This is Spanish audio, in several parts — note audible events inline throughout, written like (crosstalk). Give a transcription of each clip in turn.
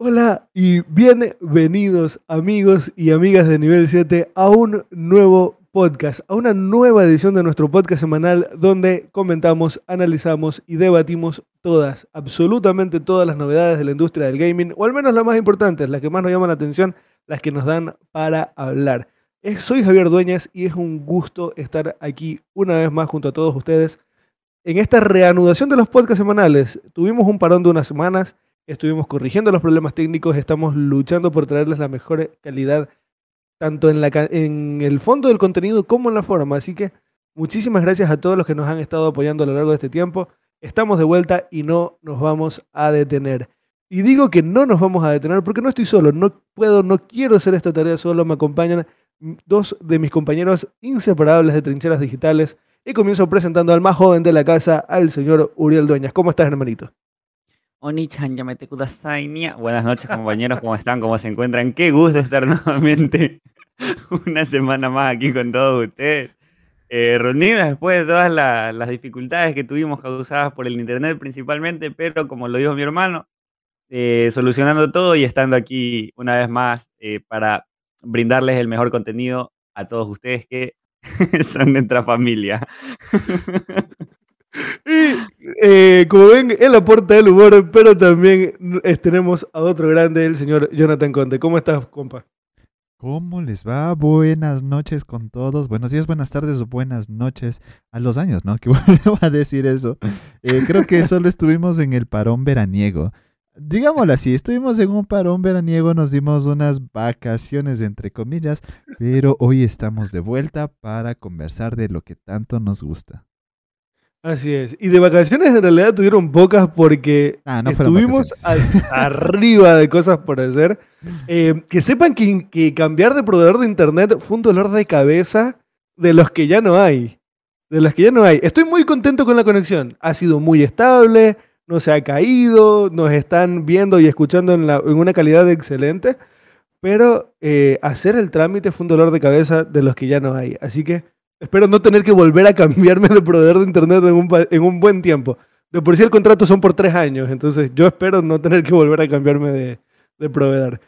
Hola y bienvenidos amigos y amigas de Nivel 7 a un nuevo podcast, a una nueva edición de nuestro podcast semanal donde comentamos, analizamos y debatimos todas, absolutamente todas las novedades de la industria del gaming, o al menos las más importantes, las que más nos llaman la atención, las que nos dan para hablar. Soy Javier Dueñas y es un gusto estar aquí una vez más junto a todos ustedes en esta reanudación de los podcasts semanales. Tuvimos un parón de unas semanas estuvimos corrigiendo los problemas técnicos, estamos luchando por traerles la mejor calidad, tanto en, la, en el fondo del contenido como en la forma. Así que muchísimas gracias a todos los que nos han estado apoyando a lo largo de este tiempo. Estamos de vuelta y no nos vamos a detener. Y digo que no nos vamos a detener porque no estoy solo, no puedo, no quiero hacer esta tarea solo, me acompañan dos de mis compañeros inseparables de trincheras digitales y comienzo presentando al más joven de la casa, al señor Uriel Dueñas. ¿Cómo estás, hermanito? Oni-chan, yamete kudasai, Buenas noches, compañeros, ¿cómo están? ¿Cómo se encuentran? Qué gusto estar (laughs) nuevamente una semana más aquí con todos ustedes. Eh, reunidos después de todas las dificultades que tuvimos causadas por el internet principalmente, pero como lo dijo mi hermano, eh, solucionando todo y estando aquí una vez más eh, para brindarles el mejor contenido a todos ustedes que (laughs) son nuestra familia. (laughs) Y eh, como ven, él aporta el humor, pero también tenemos a otro grande, el señor Jonathan Conte. ¿Cómo estás, compa? ¿Cómo les va? Buenas noches con todos. Buenos días, buenas tardes o buenas noches a los años, ¿no? (laughs) Que vuelvo a decir eso. Eh, creo que solo estuvimos en el parón veraniego. Digámoslo así, estuvimos en un parón veraniego, nos dimos unas vacaciones entre comillas, pero hoy estamos de vuelta para conversar de lo que tanto nos gusta. Así es. Y de vacaciones en realidad tuvieron pocas porque ah, estuvimos (laughs) arriba de cosas por hacer. Eh, que sepan que, que, cambiar de proveedor de internet fue un dolor de cabeza de los que ya no hay. De los que ya no hay. Estoy muy contento con la conexión. Ha sido muy estable, no se ha caído, nos están viendo y escuchando en, la, en una calidad excelente. Pero eh, hacer el trámite fue un dolor de cabeza de los que ya no hay. Así que Espero no tener que volver a cambiarme de proveedor de internet en un, en un buen tiempo. De por sí el contrato son por tres años, entonces yo espero no tener que volver a cambiarme de, de proveedor.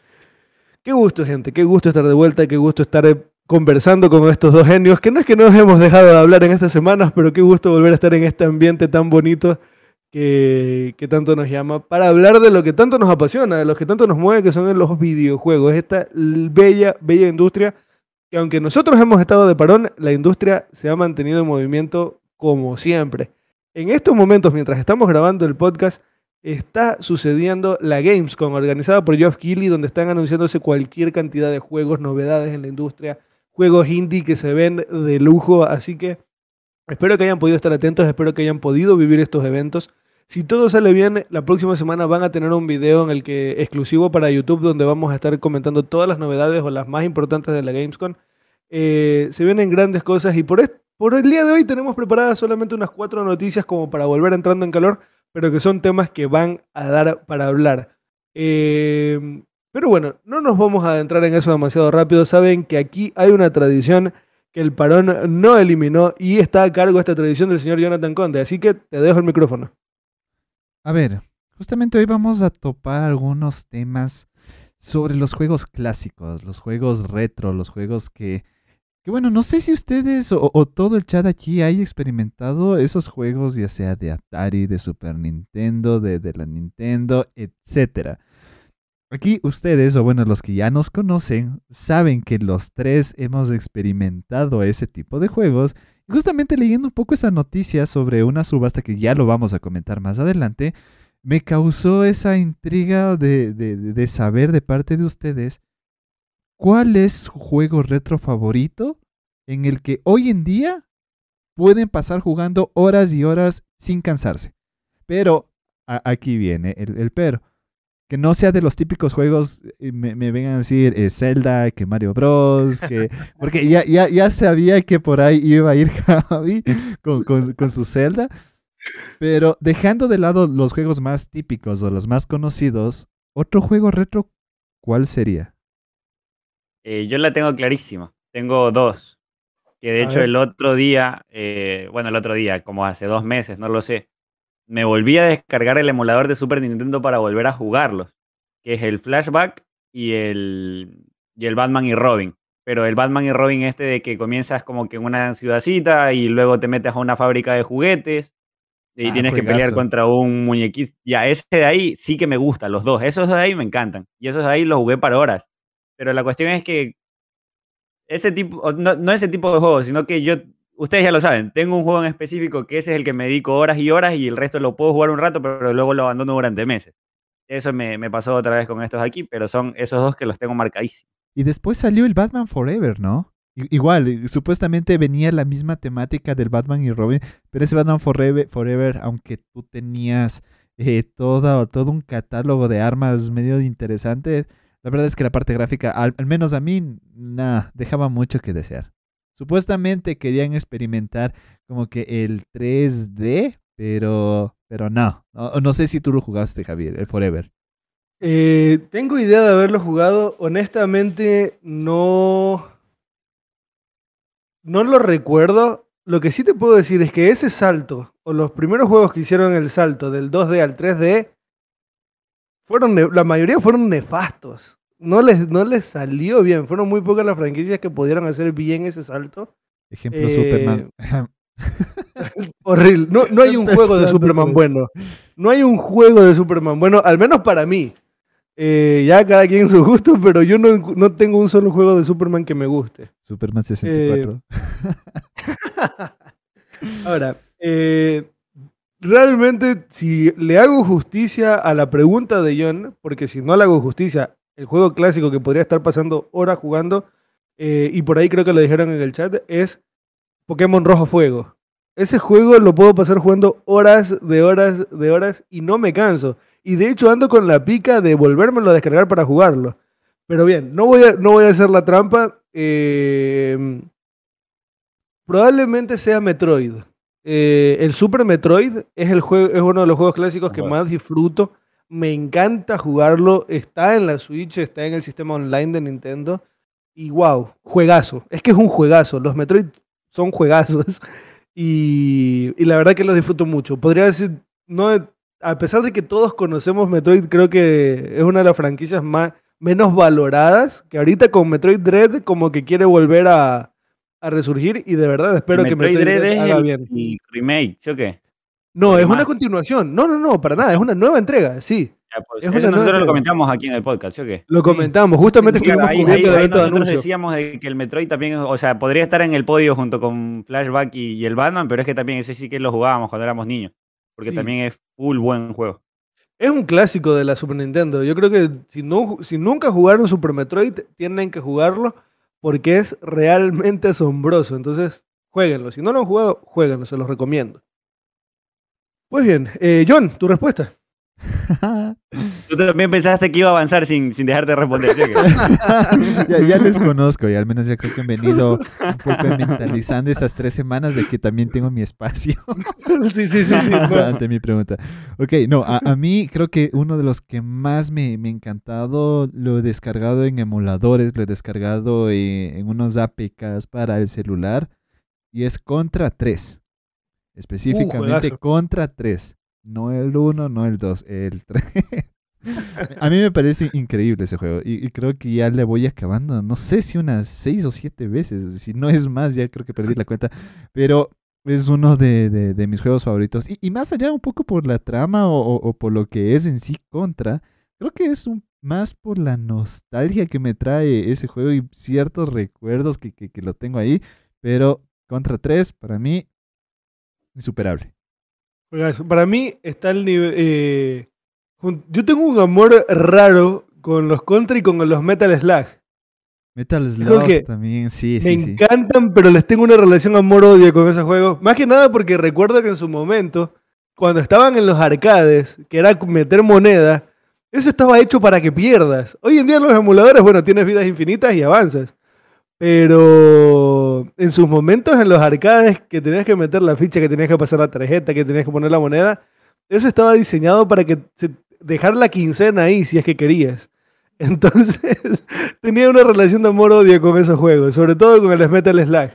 Qué gusto, gente, qué gusto estar de vuelta, qué gusto estar eh, conversando con estos dos genios, que no es que nos hemos dejado de hablar en estas semanas, pero qué gusto volver a estar en este ambiente tan bonito que, que, tanto nos llama, para hablar de lo que tanto nos apasiona, de lo que tanto nos mueve, que son los videojuegos, esta bella, bella industria que aunque nosotros hemos estado de parón, la industria se ha mantenido en movimiento como siempre. En estos momentos, mientras estamos grabando el podcast, está sucediendo la Gamescom, organizada por Geoff Keighley, donde están anunciándose cualquier cantidad de juegos, novedades en la industria, juegos indie que se ven de lujo, así que espero que hayan podido estar atentos, espero que hayan podido vivir estos eventos. Si todo sale bien, la próxima semana van a tener un video en el que exclusivo para YouTube donde vamos a estar comentando todas las novedades o las más importantes de la Gamescom. Eh, se vienen grandes cosas y por, el día de hoy tenemos preparadas solamente unas cuatro noticias como para volver entrando en calor, pero que son temas que van a dar para hablar. Eh, pero bueno, no nos vamos a adentrar en eso demasiado rápido. Saben que aquí hay una tradición que el parón no eliminó y está a cargo esta tradición del señor Jonathan Conde. Así que te dejo el micrófono. A ver, justamente hoy vamos a topar algunos temas sobre los juegos clásicos, los juegos retro, los juegos que, que bueno, no sé si ustedes o, todo el chat aquí hay experimentado esos juegos, ya sea de Atari, de Super Nintendo, de, de la Nintendo, etcétera. Aquí ustedes, o bueno, los que ya nos conocen, saben que los tres hemos experimentado ese tipo de juegos justamente leyendo un poco esa noticia sobre una subasta que ya lo vamos a comentar más adelante, me causó esa intriga de, saber de parte de ustedes cuál es su juego retro favorito en el que hoy en día pueden pasar jugando horas y horas sin cansarse. Pero aquí viene el, el pero que no sea de los típicos juegos, eh, me, me vengan a decir eh, Zelda, que Mario Bros, que, (laughs) porque ya, ya, ya sabía que por ahí iba a ir (laughs) Javi con, con, su Zelda. Pero dejando de lado los juegos más típicos o los más conocidos, otro juego retro, ¿cuál sería? Eh, yo la tengo clarísima. Tengo dos. Que de hecho el otro día, bueno, el otro día, como hace dos meses, no lo sé, me volví a descargar el emulador de Super Nintendo para volver a jugarlos. que es el Flashback y el, y el Batman y Robin. Pero el Batman y Robin este de que comienzas como que en una ciudadcita y luego te metes a una fábrica de juguetes y ah, tienes que pelear contra un muñequito. Ya, ese de ahí sí que me gusta, los dos. Esos de ahí me encantan. Y esos de ahí los jugué para horas. Pero la cuestión es que ese tipo, no, no ese tipo de juegos, sino que yo, ustedes ya lo saben, tengo un juego en específico que ese es el que me dedico horas y horas y el resto lo puedo jugar un rato, pero luego lo abandono durante meses. Eso me, pasó otra vez con estos aquí, pero son esos dos que los tengo marcadísimos. Y después salió el Batman Forever, ¿no? Igual, supuestamente venía la misma temática del Batman y Robin, pero ese Batman Forever, Forever aunque tú tenías eh, todo, todo un catálogo de armas medio interesante, la verdad es que la parte gráfica, al, menos a mí, nada, dejaba mucho que desear. Supuestamente querían experimentar como que el 3D, pero, pero no. no. Sé si tú lo jugaste, Javier, el Forever. Eh, tengo idea de haberlo jugado. Honestamente, no. No lo recuerdo. Lo que sí te puedo decir es que ese salto, o los primeros juegos que hicieron el salto del 2D al 3D, fueron la mayoría fueron nefastos. No les, no les salió bien. Fueron muy pocas las franquicias que pudieron hacer bien ese salto. Ejemplo, Superman. (laughs) Horrible. No, no hay un juego de Superman bueno. No hay un juego de Superman bueno, al menos para mí. Eh, ya cada quien su gusto, pero yo no, tengo un solo juego de Superman que me guste. Superman 64. Eh, (laughs) ahora, eh, realmente si le hago justicia a la pregunta de John, porque si no le hago justicia, el juego clásico que podría estar pasando horas jugando, y por ahí creo que lo dijeron en el chat, es Pokémon Rojo Fuego. Ese juego lo puedo pasar jugando horas de horas de horas y no me canso. Y de hecho ando con la pica de volvérmelo a descargar para jugarlo. Pero bien, no voy a, no voy a hacer la trampa. Em, probablemente sea Metroid. Eh, el Super Metroid es, el juego, es uno de los juegos clásicos que más disfruto. Me encanta jugarlo. Está en la Switch, está en el sistema online de Nintendo. Y wow, juegazo. Es que es un juegazo. Los Metroid son juegazos. (laughs) Y, y la verdad que los disfruto mucho. Podría decir, no a pesar de que todos conocemos Metroid, creo que es una de las franquicias más menos valoradas, que ahorita con Metroid Dread como que quiere volver a, resurgir y de verdad espero que Metroid Dread, haga bien. Y remake, ¿sí o qué? No, es una continuación. No, no, no, para nada, es una nueva entrega, sí. Pues, eso nosotros lo comentamos aquí en el podcast, ¿sí o qué? Lo comentamos, justamente estuvimos ahí, ahí, nosotros decíamos de que el Metroid también, o sea, podría estar en el podio junto con Flashback y, y el Batman, pero es que también ese sí que lo jugábamos cuando éramos niños porque también es full buen juego. Es un clásico de la Super Nintendo. Yo creo que si, no, si nunca jugaron Super Metroid, tienen que jugarlo porque es realmente asombroso. Entonces, jueguenlo. Si no lo han jugado, jueguenlo, se los recomiendo. Pues bien, eh, John, tu respuesta. (laughs) Tú también pensaste que iba a avanzar sin, sin dejarte responder. (laughs) ya, les conozco y al menos ya creo que han venido un poco mentalizando esas tres semanas de que también tengo mi espacio. (laughs) sí, sí, sí. sí ante, mi pregunta. Ok, no, a, mí creo que uno de los que más me, me ha encantado, lo he descargado en emuladores, lo he descargado en, en unos APKs para el celular y es Contra 3. Específicamente Contra 3. No el 1, no el 2, el 3. (laughs) a mí me parece increíble ese juego y, creo que ya le voy acabando, no sé si unas 6 o 7 veces, si no es más, ya creo que perdí la cuenta, pero es uno de, mis juegos favoritos. Y, más allá un poco por la trama o, por lo que es en sí contra, creo que es un, más por la nostalgia que me trae ese juego y ciertos recuerdos que, que lo tengo ahí, pero contra 3 para mí insuperable. Para mí está el nivel. Eh, yo tengo un amor raro con los Contra y con los Metal Slug. Metal Slug también, sí, sí. Me encantan, pero les tengo una relación amor-odio con esos juegos. Más que nada porque recuerdo que en su momento, cuando estaban en los arcades, que era meter moneda, eso estaba hecho para que pierdas. Hoy en día en los emuladores, bueno, tienes vidas infinitas y avanzas. Pero en sus momentos en los arcades que tenías que meter la ficha, que tenías que pasar la tarjeta, que tenías que poner la moneda, eso estaba diseñado para que dejar la quincena ahí si es que querías. (laughs) Entonces tenía una relación de amor-odio con esos juegos, sobre todo con el Metal Slug.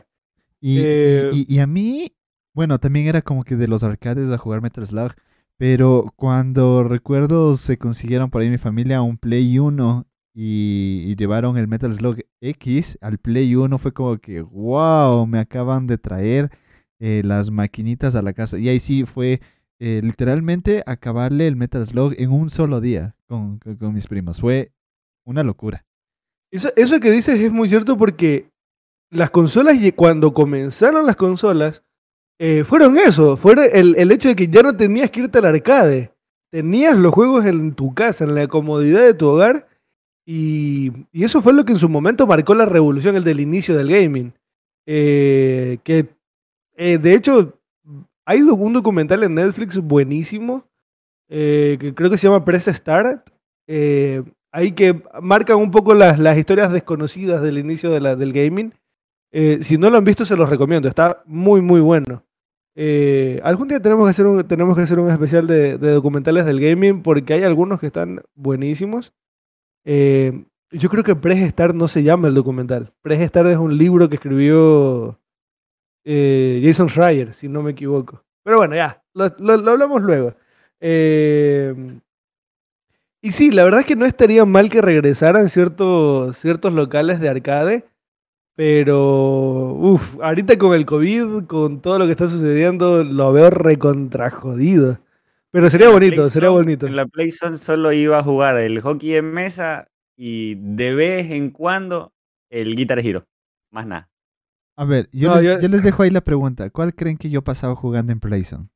Y, eh, y, a mí, bueno, también era como que de los arcades a jugar Metal Slug, Pero cuando recuerdo se consiguieron por ahí mi familia un Play 1 y, llevaron el Metal Slug X al Play 1, fue como que, wow, me acaban de traer eh, las maquinitas a la casa. Y ahí sí fue eh, literalmente acabarle el Metal Slug en un solo día con, mis primos. Fue una locura. Eso, eso que dices es muy cierto porque las consolas, cuando comenzaron las consolas, eh, fueron eso, fue el, hecho de que ya no tenías que irte al arcade. Tenías los juegos en tu casa, en la comodidad de tu hogar. Y, eso fue lo que en su momento marcó la revolución, el del inicio del gaming. Eh, que eh, de hecho, hay un documental en Netflix buenísimo, que creo que se llama Press Start. ahí que marcan un poco las, historias desconocidas del inicio del gaming. si no lo han visto, se los recomiendo. Está muy, muy bueno. Eh, algún día tenemos que hacer un, tenemos que hacer un especial de, documentales del gaming porque hay algunos que están buenísimos. Eh, yo creo que Press Start no se llama el documental. Press Start es un libro que escribió eh, Jason Schreier, si no me equivoco. Pero bueno, ya, lo, hablamos luego. y sí, la verdad es que no estaría mal que regresaran ciertos, ciertos locales de arcade pero, uff, ahorita con el COVID, con todo lo que está sucediendo, lo veo recontrajodido. Pero sería bonito, sería bonito. En la PlayStation solo iba a jugar el hockey en mesa y de vez en cuando el Guitar Hero. Más nada. A ver, yo, les, yo... les, dejo ahí la pregunta. ¿Cuál creen que yo pasaba jugando en PlayStation?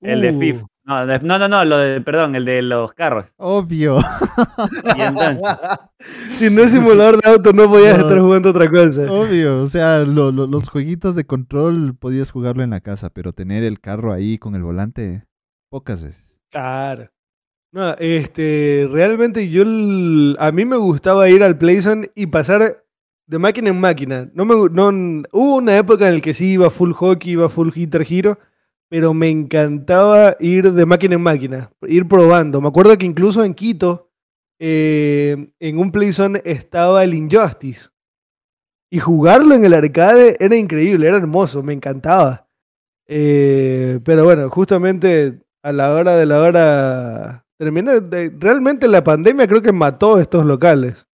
El de FIFA. No, no, no, lo de, perdón, el de los carros. Obvio. (laughs) si no es simulador de auto, no podías estar jugando otra cosa. Obvio, o sea, los jueguitos de control podías jugarlo en la casa, pero tener el carro ahí con el volante, pocas veces. Claro. No, este, realmente yo, a mí me gustaba ir al PlayStation y pasar de máquina en máquina. No me, no, hubo una época en la que sí iba full hockey, iba full Guitar Hero pero me encantaba ir de máquina en máquina, ir probando. Me acuerdo que incluso en Quito, eh, en un Playzone estaba el Injustice. Y jugarlo en el arcade era increíble, era hermoso, me encantaba. Eh, pero bueno, justamente a la hora de la hora terminé. realmente la pandemia creo que mató estos locales.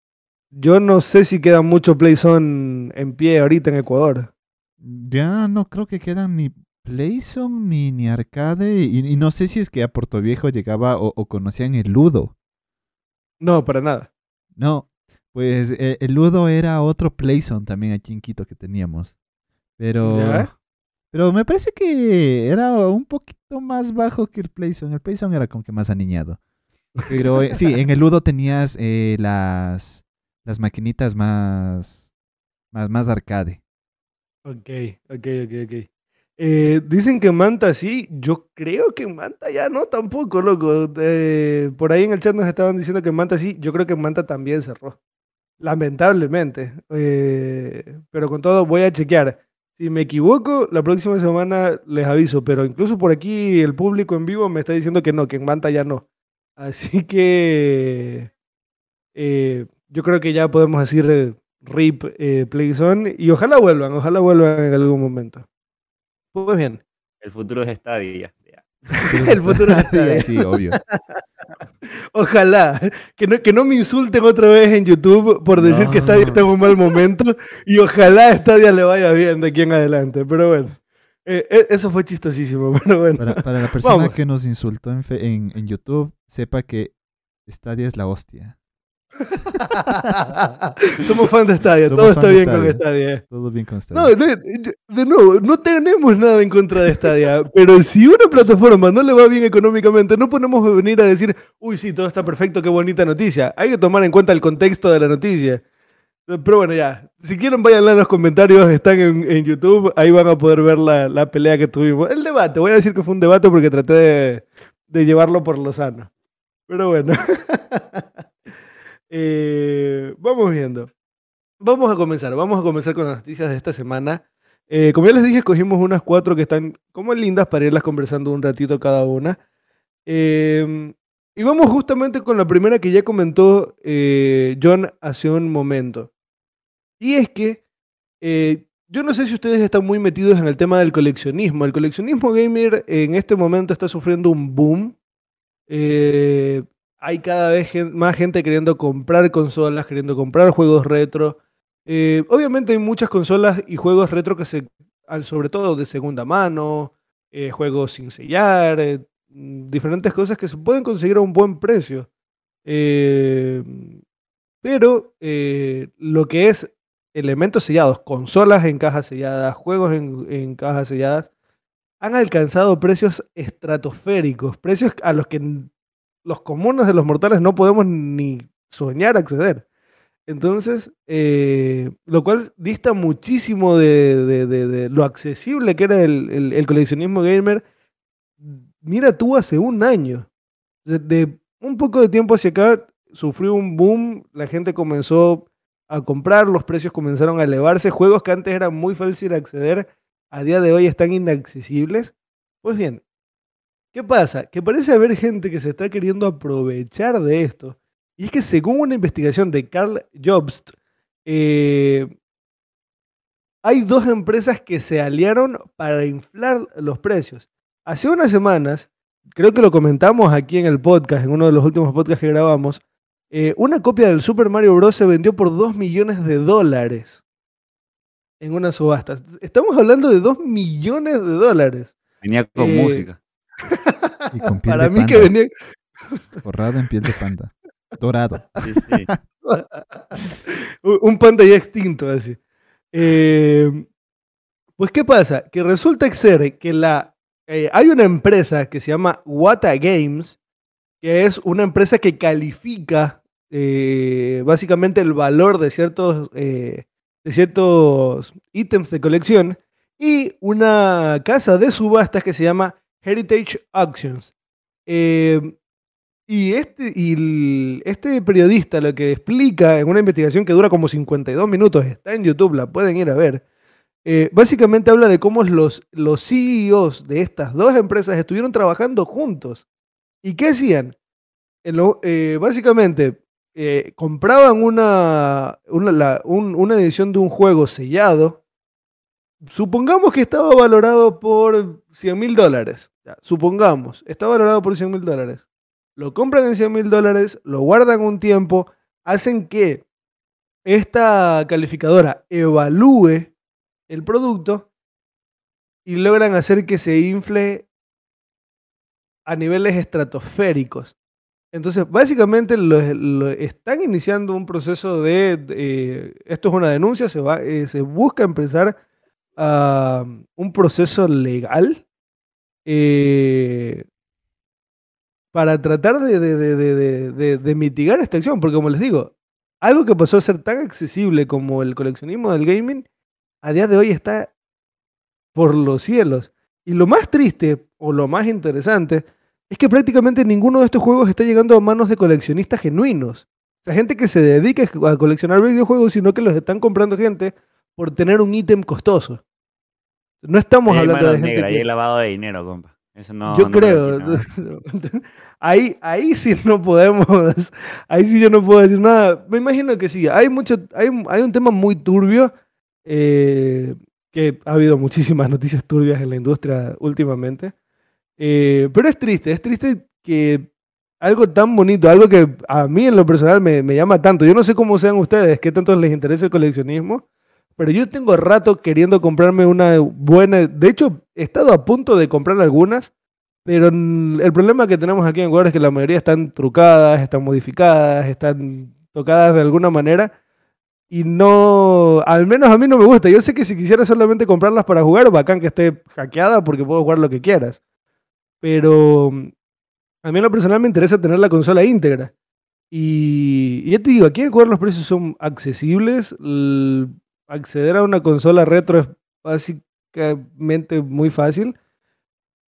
Yo no sé si quedan muchos Playzone en pie ahorita en Ecuador. Ya no creo que quedan ni Playzone ni, arcade. Y, no sé si es que a Puerto Viejo llegaba o, conocían el Ludo. No, para nada. No, pues eh, el Ludo era otro Playzone también aquí en Quito que teníamos. Pero. Pero me parece que era un poquito más bajo que el Playzone. El Playzone era como que más aniñado. Pero eh, sí, en el Ludo tenías eh, las, las maquinitas más, más, más arcade. Ok, ok, ok, ok. Eh, dicen que Manta sí, yo creo que Manta ya no tampoco, loco. Eh, por ahí en el chat nos estaban diciendo que Manta sí, yo creo que Manta también cerró. Lamentablemente. Eh, pero con todo voy a chequear. Si me equivoco, la próxima semana les aviso, pero incluso por aquí el público en vivo me está diciendo que no, que en Manta ya no. Así que yo creo que ya podemos decir RIP Playzone y ojalá vuelvan, ojalá vuelvan en algún momento. Muy bien. El futuro es Stadia. (laughs) el futuro es Stadia. Sí, obvio. (laughs) Ojalá. Que no, que no me insulten otra vez en YouTube por decir que Stadia está en un mal momento. Y ojalá a Stadia le vaya bien de aquí en adelante. Pero bueno. Eh, eh, eso fue chistosísimo, (laughs) pero bueno. Para, la persona que nos insultó en, en, en YouTube, sepa que Stadia es la hostia. (laughs) Somos fans de Stadia, todo está bien con Stadia. Todo bien con Stadia. No, de, nuevo, no tenemos nada en contra de Stadia, (laughs) pero si una plataforma no le va bien económicamente, no podemos venir a decir, uy, sí, todo está perfecto, qué bonita noticia. Hay que tomar en cuenta el contexto de la noticia. Pero bueno, ya. Si quieren, vayan en los comentarios, están en, YouTube, ahí van a poder ver la, pelea que tuvimos. El debate, voy a decir que fue un debate porque traté de, de llevarlo por lo sano. Pero bueno. (laughs) Eh, vamos viendo. Vamos a comenzar, vamos a comenzar con las noticias de esta semana. Eh, como ya les dije, escogimos unas cuatro que están como lindas para irlas conversando un ratito cada una. Em, y vamos justamente con la primera que ya comentó eh, John hace un momento. Y es que yo no sé si ustedes están muy metidos en el tema del coleccionismo. El coleccionismo gamer en este momento está sufriendo un boom. Eh, hay cada vez más gente queriendo comprar consolas, queriendo comprar juegos retro. Eh, obviamente hay muchas consolas y juegos retro que se, sobre todo de segunda mano, eh, juegos sin sellar, mm, diferentes cosas que se pueden conseguir a un buen precio. pero lo que es elementos sellados, consolas en cajas selladas, juegos en, cajas selladas, han alcanzado precios estratosféricos, precios a los que los comunes de los mortales no podemos ni soñar acceder. Entonces, eh, lo cual dista muchísimo de, lo accesible que era el, coleccionismo gamer. Mira tú hace un año. De, un poco de tiempo hacia acá sufrió un boom, la gente comenzó a comprar, los precios comenzaron a elevarse, juegos que antes eran muy fáciles de acceder, a día de hoy están inaccesibles. Pues bien, ¿qué pasa? Que parece haber gente que se está queriendo aprovechar de esto. Y es que según una investigación de Carl Jobst, eh, hay dos empresas que se aliaron para inflar los precios. Hace unas semanas, creo que lo comentamos aquí en el podcast, en uno de los últimos podcasts que grabamos, eh, una copia del Super Mario Bros. se vendió por 2 millones de dólares en una subasta. Estamos hablando de 2 millones de dólares. Venía con eh, música. Y con piel Para mí que venía. Forrado en piel de panda. Dorado. Sí, sí. (laughs) Un panda ya extinto, así. Eh, pues, ¿qué pasa? Que resulta ser que la, hay una empresa que se llama Wata Games, que es una empresa que califica eh, básicamente el valor de ciertos, eh, de ciertos ítems de colección y una casa de subastas que se llama Heritage Auctions. Eh, y este, y este periodista lo que explica en una investigación que dura como 52 minutos, está en YouTube, la pueden ir a ver, básicamente habla de cómo los, los CEOs de estas dos empresas estuvieron trabajando juntos. ¿Y qué hacían? básicamente, eh, compraban una, una, edición de un juego sellado, supongamos que estaba valorado por 100 mil dólares. supongamos, está valorado por 100 mil dólares. Lo compran en 100 mil dólares, lo guardan un tiempo, hacen que esta calificadora evalúe el producto y logran hacer que se infle a niveles estratosféricos. Entonces, básicamente lo, están iniciando un proceso de, eh, esto es una denuncia, se, va, eh, se busca empezar un proceso legal eh, para tratar de, de, mitigar esta acción, porque como les digo, algo que pasó a ser tan accesible como el coleccionismo del gaming, a día de hoy está por los cielos. Y lo más triste o lo más interesante es que prácticamente ninguno de estos juegos está llegando a manos de coleccionistas genuinos. O sea, gente que se dedica a coleccionar videojuegos, sino que los están comprando gente por tener un ítem costoso. No estamos hablando de gente. Negra, hay lavado de dinero, compa. Eso no, yo creo. (laughs) ahí, ahí sí no podemos. Ahí sí yo no puedo decir nada. Me imagino que sí. Hay mucho, hay, hay un tema muy turbio. Eh, que ha habido muchísimas noticias turbias en la industria últimamente. Eh, pero es triste, es triste que algo tan bonito, algo que a mí en lo personal me, llama tanto. Yo no sé cómo sean ustedes, qué tanto les interesa el coleccionismo, pero yo tengo rato queriendo comprarme una buena. De hecho, he estado a punto de comprar algunas, pero el problema que tenemos aquí en Ecuador es que la mayoría están trucadas, están modificadas, están tocadas de alguna manera. Y no, al menos a mí no me gusta. Yo sé que si quisiera solamente comprarlas para jugar, bacán que esté hackeada porque puedo jugar lo que quieras. Pero a mí en lo personal me interesa tener la consola íntegra. Y, ya te digo, aquí en Ecuador los precios son accesibles. Acceder a una consola retro es básicamente muy fácil.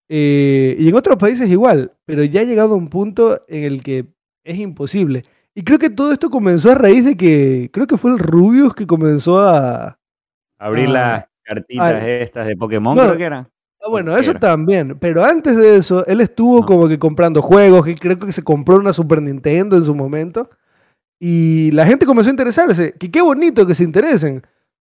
Eh, y en otros países igual, pero ya ha llegado a un punto en el que es imposible. Y creo que todo esto comenzó a raíz de que, creo que fue el Rubius que comenzó a... Abrir las cartitas estas de Pokémon, creo que era. Ah, bueno, eso también. Pero antes de eso, él estuvo como que comprando juegos, que creo que se compró una Super Nintendo en su momento. Y la gente comenzó a interesarse. Que qué bonito que se interesen.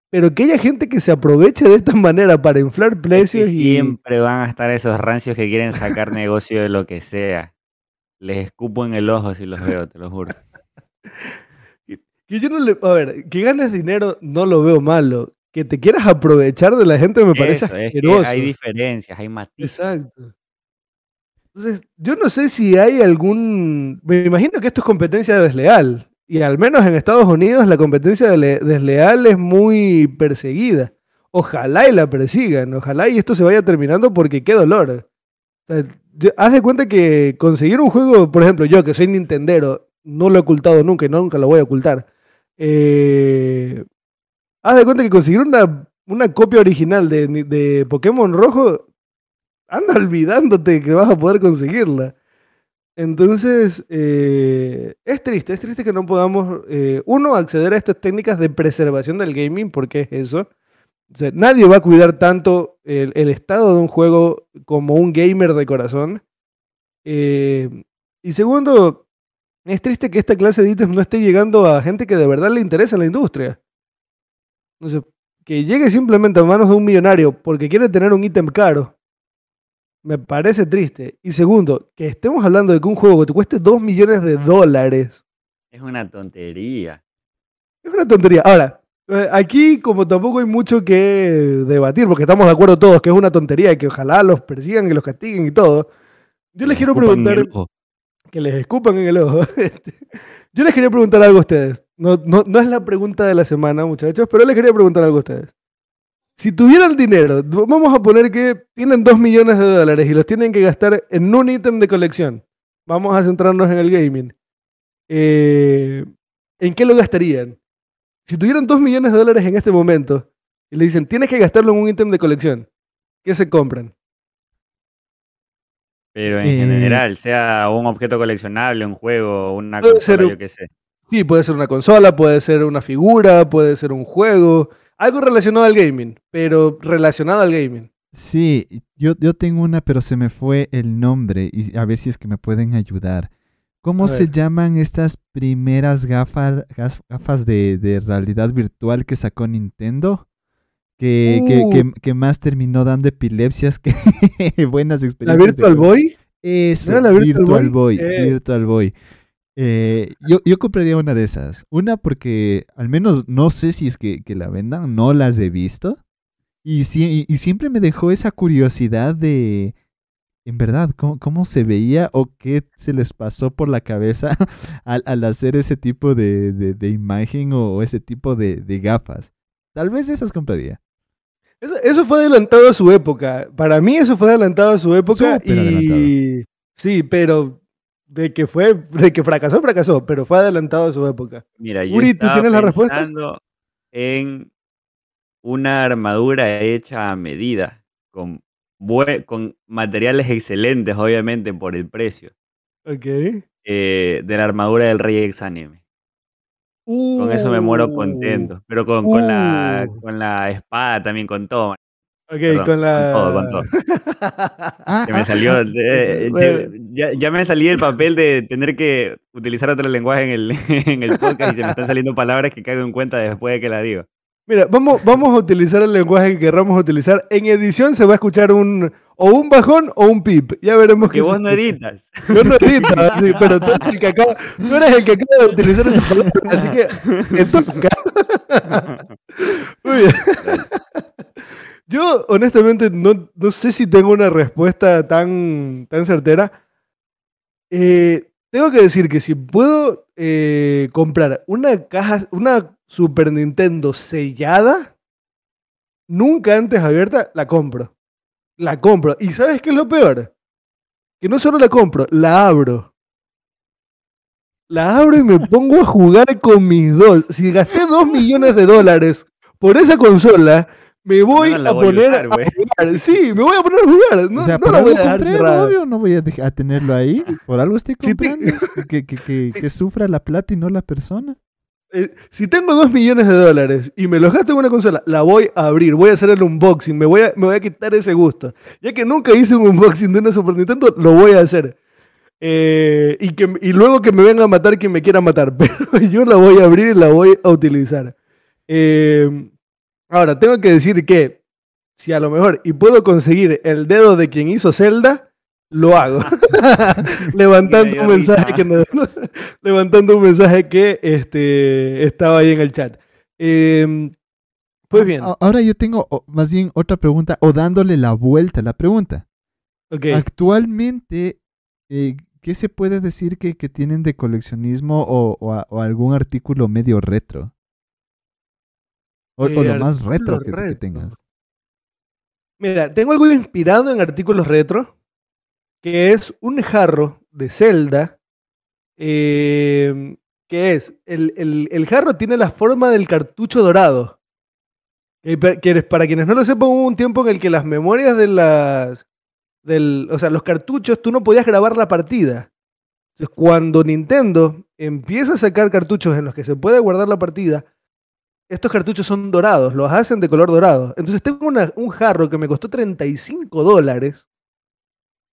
Pero que haya gente que se aproveche de esta manera para inflar precios. y... Siempre van a estar esos rancios que quieren sacar negocio de lo que sea. Les escupo en el ojo si los veo, te lo juro. (laughs) Que yo no le, a ver, que ganes dinero no lo veo malo. Que te quieras aprovechar de la gente me parece asqueroso. hay diferencias, hay matices. Exacto. Entonces, yo no sé si hay algún. Me imagino que esto es competencia desleal. Y al menos en Estados Unidos la competencia desleal es muy perseguida. Ojalá y la persigan, ojalá y esto se vaya terminando porque qué dolor. haz de cuenta que conseguir un juego, por ejemplo, yo que soy Nintendero, no lo he ocultado nunca y nunca lo voy a ocultar. Eh, haz de cuenta que conseguir una, una copia original de, de Pokémon Rojo, anda olvidándote que vas a poder conseguirla. Entonces, eh, es triste, es triste que no podamos, eh, uno, acceder a estas técnicas de preservación del gaming, porque es eso. nadie va a cuidar tanto el, estado de un juego como un gamer de corazón. Eh, y segundo, es triste que esta clase de ítems no esté llegando a gente que de verdad le interesa la industria. que llegue simplemente a manos de un millonario porque quiere tener un ítem caro me parece triste. Y segundo, que estemos hablando de que un juego que te cueste 2 millones de dólares. Es una tontería. Es una tontería. Ahora, eh, aquí como tampoco hay mucho que debatir, porque estamos de acuerdo todos que es una tontería y que ojalá los persigan, que los castiguen y todo. Yo les quiero preguntar... Que les escupan en el ojo. (laughs) Este, yo les quería preguntar algo a ustedes. No, no, no es la pregunta de la semana, muchachos, pero les quería preguntar algo a ustedes. Si tuvieran dinero, vamos a poner que tienen 2 millones de dólares y los tienen que gastar en un ítem de colección. Vamos a centrarnos en el gaming. Eh, ¿En qué lo gastarían? Si tuvieran 2 millones de dólares en este momento y le dicen, tienes que gastarlo en un ítem de colección, ¿qué se compran? Pero en eh, general, sea un objeto coleccionable, un juego, una consola, yo qué sé. Sí, puede ser una consola, puede ser una figura, puede ser un juego. Algo relacionado al gaming, pero relacionado al gaming. Sí, yo, yo tengo una, pero se me fue el nombre y a ver si es que me pueden ayudar. ¿Cómo se llaman estas primeras gafas, gafas de, realidad virtual que sacó Nintendo? Que, uh. que, más terminó dando epilepsias que (laughs) buenas experiencias. ¿La Virtual Boy? Eso, la Virtual, Boy. Eh. Virtual Boy. Eh, yo, yo, compraría una de esas. Una porque al menos no sé si es que, la vendan, no las he visto. Y, y, siempre me dejó esa curiosidad de, en verdad, cómo, se veía o qué se les pasó por la cabeza (laughs) al, hacer ese tipo de, imagen o, ese tipo de, gafas. Tal vez esas compraría. Eso, eso, fue adelantado a su época. Para mí eso fue adelantado a su época. y... Sí, pero de que fue, de que fracasó, fracasó, pero fue adelantado a su época. Mira, yo Uri, ¿tú tienes la respuesta? en una armadura hecha a medida, con, con materiales excelentes, obviamente, por el precio. Ok. Eh, de la armadura del Rey Exanime. con eso me muero contento. Pero con, con, la, uh. con la espada también, con todo. Ok, con la. Con todo, con todo. Ah, que me salió. Ah. Eh, (laughs) ya, ya, me salí el papel de tener que utilizar otro lenguaje en el, (laughs) en el podcast y se me están saliendo palabras que caigo en cuenta después de que la digo. Mira, vamos, vamos a utilizar el lenguaje que querramos utilizar. En edición se va a escuchar un o un bajón o un pip. Ya veremos que vos no editas. Yo no edito, sí, pero tú eres el que acaba, tú eres el que acaba de utilizar esa palabra, así que Muy bien. Yo, honestamente, no, sé si tengo una respuesta tan, tan certera. Eh, tengo que decir que si puedo eh, comprar una caja, una Super Nintendo sellada, nunca antes abierta, la compro. La compro. ¿Y sabes qué es lo peor? Que no solo la compro, la abro. La abro y me pongo a jugar con mis dos. Si gasté dos millones de dólares por esa consola, me voy a poner a, jugar. Sí, me voy a poner a jugar. No, o sea, no la voy a dejar obvio, no voy a, tenerlo ahí. Por algo estoy comprando. (laughs) que, que, que, sufra la plata y no la persona. Eh, si tengo dos millones de dólares y me los gasto en una consola, la voy a abrir, voy a hacer el unboxing, me voy a, me voy a quitar ese gusto. Ya que nunca hice un unboxing de una Super Nintendo, lo voy a hacer. Eh, y, que, y luego que me venga a matar quien me quiera matar. (laughs) Pero yo la voy a abrir y la voy a utilizar. Eh, Ahora, tengo que decir que si a lo mejor y puedo conseguir el dedo de quien hizo Zelda, lo hago. (laughs) levantando un mensaje que (laughs) levantando un mensaje que este, estaba ahí en el chat. Em, pues bien. Ahora yo tengo más bien otra pregunta, o dándole la vuelta a la pregunta. Actualmente, eh, ¿qué se puede decir que, tienen de coleccionismo o, algún artículo medio retro? O, lo eh, más retro que, que, tengas. Mira, tengo algo inspirado en artículos retro, que es un jarro de Zelda, eh, que es, el, jarro tiene la forma del cartucho dorado. para quienes no lo sepan, hubo un tiempo en el que las memorias de las... Del, o sea, los cartuchos, tú no podías grabar la partida. Entonces, cuando Nintendo empieza a sacar cartuchos en los que se puede guardar la partida, estos cartuchos son dorados, los hacen de color dorado. Entonces tengo un jarro que me costó 35 dólares,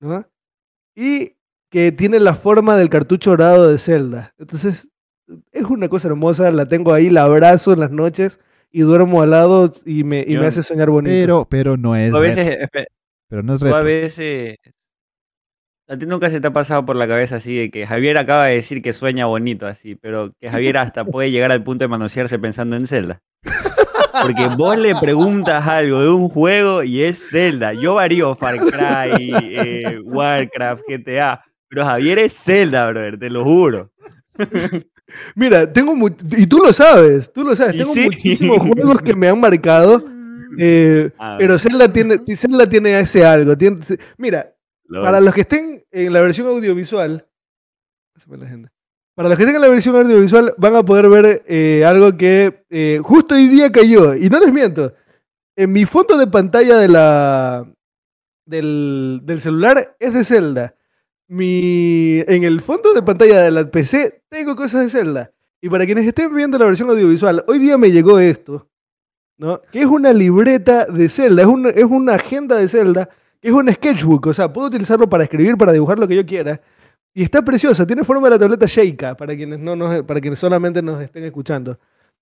¿no? Y que tiene la forma del cartucho dorado de Zelda. Entonces, es una cosa hermosa, la tengo ahí, la abrazo en las noches y duermo al lado y me, y me hace soñar bonito. Pero, pero no es. A veces, pero no es reto. A veces a ti nunca se te ha pasado por la cabeza así de que Javier acaba de decir que sueña bonito así, pero que Javier hasta puede llegar al punto de manosearse pensando en Zelda. Porque vos le preguntas algo de un juego y es Zelda. Yo varío Far Cry, eh, Warcraft, GTA, pero Javier es Zelda, brother, te lo juro. Mira, tengo y tú lo sabes, tú lo sabes, tengo muchísimos juegos que me han marcado, (laughs) eh, pero Zelda tiene, Zelda tiene ese algo. Tiene, mira, para los que estén en la versión audiovisual, para los que estén en la versión audiovisual van a poder ver eh, algo que eh, justo hoy día cayó. Y no les miento. En mi fondo de pantalla de la, del, celular es de Zelda. Mi, en el fondo de pantalla de la PC tengo cosas de Zelda. Y para quienes estén viendo la versión audiovisual, hoy día me llegó esto, ¿no? Que es una libreta de Zelda, es, es una agenda de Zelda es un sketchbook, o sea, puedo utilizarlo para escribir, para dibujar lo que yo quiera. Y está preciosa, tiene forma de la tableta Sheikah, para quienes, no para quienes solamente nos estén escuchando.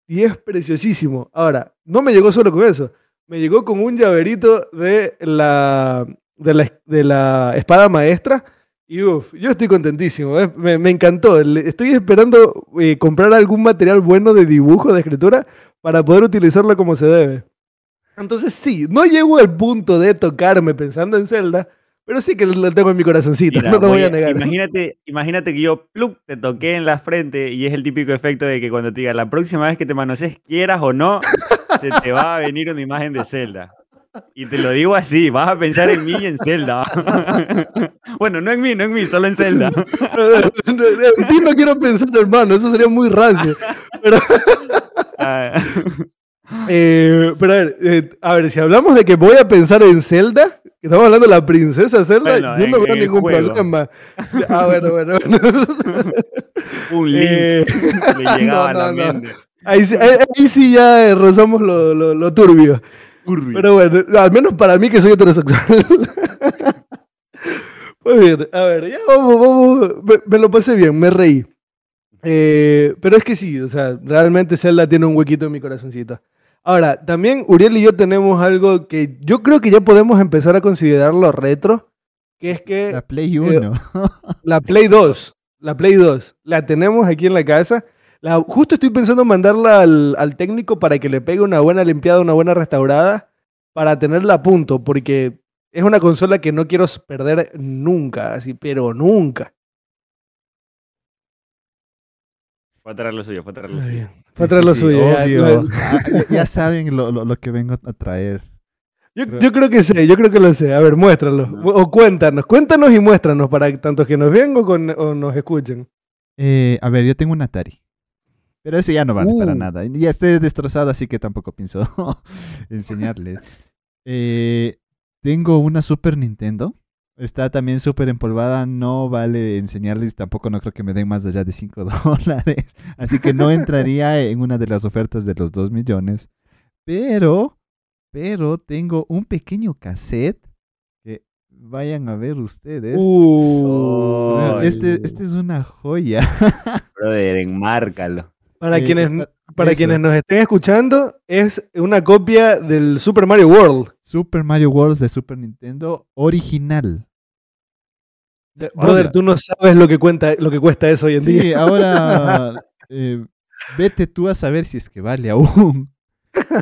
Y es preciosísimo. Ahora, no me llegó solo con eso, me llegó con un llaverito de la, de la, espada maestra. Y uff, yo estoy contentísimo, ¿eh? me, encantó. Estoy esperando eh, comprar algún material bueno de dibujo, de escritura, para poder utilizarlo como se debe. Entonces sí, no llego al punto de tocarme pensando en Zelda, pero sí que lo tengo en mi corazoncito, no te voy, a negar. Imagínate, imagínate que yo pluk, te toqué en la frente y es el típico efecto de que cuando te diga la próxima vez que te manosees, quieras o no, se te va a venir una imagen de Zelda. Y te lo digo así, vas a pensar en mí y en Zelda. (laughs) bueno, no en mí, no en mí, solo en Zelda. en ti no quiero pensar, hermano, eso sería muy rancio. Pero... (laughs) Eh, pero a ver, eh, a ver, si hablamos de que voy a pensar en Zelda, estamos hablando de la princesa Zelda, yo no veo ningún problema. Ah, bueno, bueno, (laughs) Un link eh, le (laughs) llegaba a la mente. Ahí, sí ya rozamos lo, lo, turbio. Pero bueno, al menos para mí que soy heterosexual. (laughs) Pues bien, a ver, ya vamos, vamos. Me, lo pasé bien, me reí. pero es que sí, o sea, realmente Zelda tiene un huequito en mi corazoncito. Ahora, también Uriel y yo tenemos algo que yo creo que ya podemos empezar a considerarlo retro, que es que... La Play 1. Eh, (laughs) (laughs) la Play 2. La Play 2. La tenemos aquí en la casa. La, justo estoy pensando mandarla al, al, técnico para que le pegue una buena limpiada, una buena restaurada, para tenerla a punto, porque es una consola que no quiero perder nunca, así, pero nunca. Fue a traer lo suyo, fue a traer lo suyo. Fue a traer lo suyo. (laughs) Ya, saben lo, que vengo a traer. Yo, creo que sé, yo creo que lo sé. A ver, muéstralo. O cuéntanos, cuéntanos y muéstranos para tanto que nos vean o, nos escuchen. Eh, a ver, yo tengo un Atari. Pero ese ya no vale para uh. nada. Ya estoy destrozado, así que tampoco pienso (laughs) enseñarles. (laughs) Eh, tengo una Super Nintendo. Está también súper empolvada, no vale enseñarles, tampoco no creo que me den más allá de 5 (laughs) dólares, así que no entraría (laughs) en una de las ofertas de los 2 millones, pero, pero tengo un pequeño cassette que vayan a ver ustedes. Uh, este, este es una joya. (laughs) Brother, enmárcalo. Para, eh, quienes, para quienes nos estén escuchando, es una copia del Super Mario World. Super Mario World de Super Nintendo original. Brother, tú no sabes lo que, cuenta, lo que cuesta eso hoy en día. Sí, ahora (laughs) eh, vete tú a saber si es que vale aún.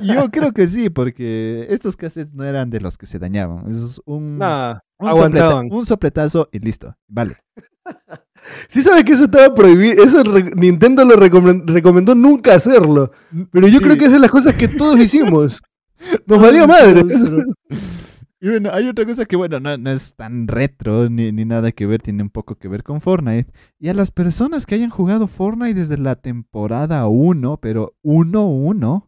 Yo creo que sí, porque estos cassettes no eran de los que se dañaban. Es un, un, sopletazo y listo. Vale. Sí sabes que eso estaba prohibido, eso Nintendo lo recomendó nunca hacerlo, pero yo creo que es de las cosas que todos (laughs) hicimos. Nos valía madre. Y bueno, hay otra cosa que, bueno, no, es tan retro ni, ni, nada que ver, tiene un poco que ver con Fortnite. Y a las personas que hayan jugado Fortnite desde la temporada 1, pero 1-1,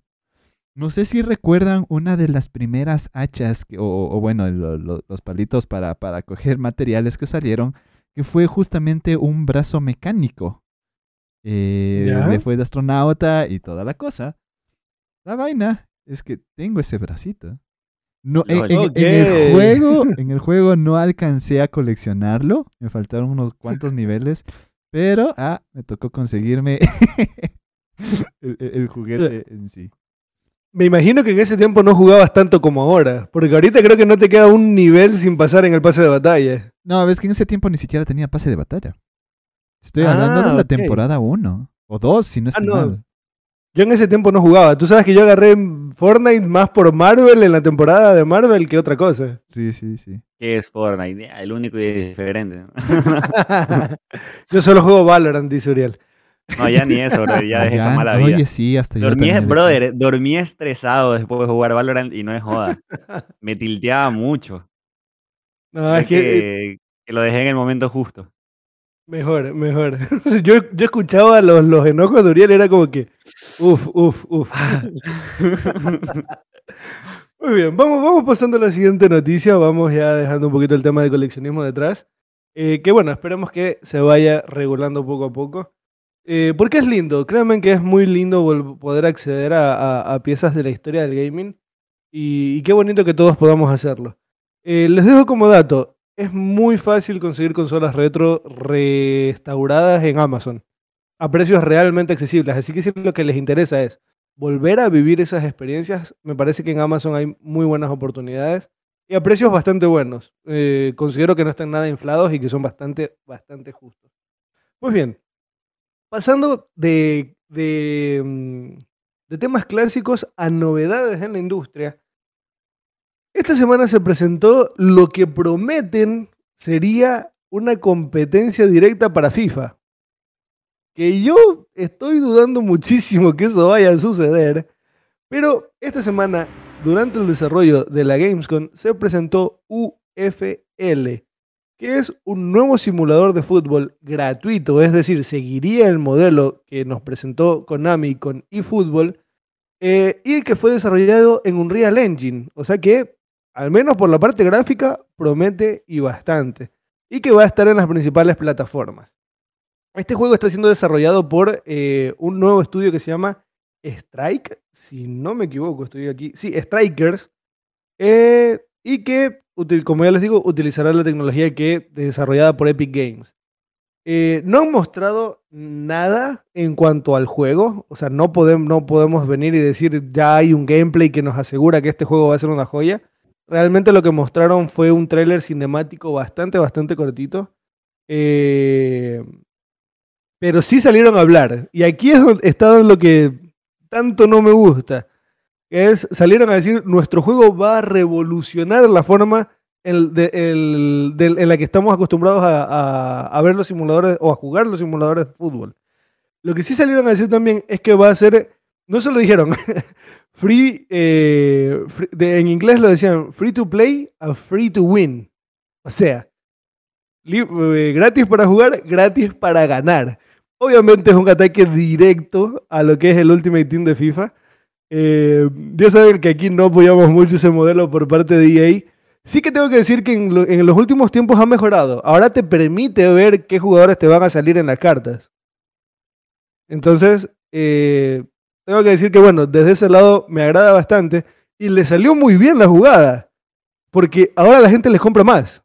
no sé si recuerdan una de las primeras hachas, o, bueno, los palitos para, para coger materiales que salieron, que fue justamente un brazo mecánico. Eh, fue de astronauta y toda la cosa. La vaina es que tengo ese bracito. No, en, el juego, (laughs) en el juego no alcancé a coleccionarlo. Me faltaron unos cuantos niveles. Pero, ah, me tocó conseguirme (laughs) el, juguete en sí. Me imagino que en ese tiempo no jugabas tanto como ahora. Porque ahorita creo que no te queda un nivel sin pasar en el pase de batalla. No, ves que en ese tiempo ni siquiera tenía pase de batalla. Estoy hablando de ah, la temporada 1 o 2, si no ah, estoy mal. Yo en ese tiempo no jugaba. Tú sabes que yo agarré Fortnite más por Marvel en la temporada de Marvel que otra cosa. Sí, sí, sí. ¿Qué es Fortnite? El único y diferente. (laughs) yo solo juego Valorant, dice Uriel. No, ya ni eso, bro. Ya (laughs) dejé esa mala vida. Oye, sí, hasta dormí, yo. Brother, dormí estresado después de jugar Valorant y no es joda. (laughs) Me tilteaba mucho. No, es, que, que, lo dejé en el momento justo. Mejor, mejor. (laughs) Yo, yo escuchaba los, los enojos de Uriel, era como que, uff, uff, uff. Muy bien, vamos, vamos pasando a la siguiente noticia, vamos ya dejando un poquito el tema del coleccionismo detrás. Eh, que bueno, esperemos que se vaya regulando poco a poco. Eh, porque es lindo, créanme que es muy lindo poder acceder a, piezas de la historia del gaming y, qué bonito que todos podamos hacerlo. Eh, les dejo como dato, es muy fácil conseguir consolas retro restauradas en Amazon a precios realmente accesibles. Así que si lo que les interesa es volver a vivir esas experiencias, me parece que en Amazon hay muy buenas oportunidades y a precios bastante buenos. Eh, considero que no están nada inflados y que son bastante, bastante justos. Pues bien, pasando de, de, mm, de temas clásicos a novedades en la industria, esta semana se presentó lo que prometen sería una competencia directa para FIFA. Que yo estoy dudando muchísimo que eso vaya a suceder. Pero esta semana, durante el desarrollo de la Gamescom, se presentó UFL, que es un nuevo simulador de fútbol gratuito. Es decir, seguiría el modelo que nos presentó Konami con eFootball. Eh, y que fue desarrollado en Unreal Engine. O sea que al menos por la parte gráfica, promete y bastante. Y que va a estar en las principales plataformas. Este juego está siendo desarrollado por eh, un nuevo estudio que se llama Strike, si no me equivoco, estoy aquí. Sí, Strikers. Eh, y que, como ya les digo, utilizará la tecnología que desarrollada por Epic Games. Eh, no han mostrado nada en cuanto al juego. O sea, no podemos, no podemos venir y decir ya hay un gameplay que nos asegura que este juego va a ser una joya. Realmente lo que mostraron fue un tráiler cinemático bastante, bastante cortito. Eh, pero sí salieron a hablar. Y aquí es donde está lo que tanto no me gusta. es, salieron a decir, nuestro juego va a revolucionar la forma en, la que estamos acostumbrados a, a, ver los simuladores o a jugar los simuladores de fútbol. Lo que sí salieron a decir también es que va a ser, no se lo dijeron, (laughs) Free, eh, en inglés lo decían free to play a free to win. O sea, eh, gratis para jugar, gratis para ganar. Obviamente es un ataque directo a lo que es el Ultimate Team de FIFA. Eh, ya saben que aquí no apoyamos mucho ese modelo por parte de EA. Sí que tengo que decir que en, los últimos tiempos ha mejorado. Ahora te permite ver qué jugadores te van a salir en las cartas. Entonces, eh, tengo que decir que, bueno, desde ese lado me agrada bastante y le salió muy bien la jugada, porque ahora la gente les compra más.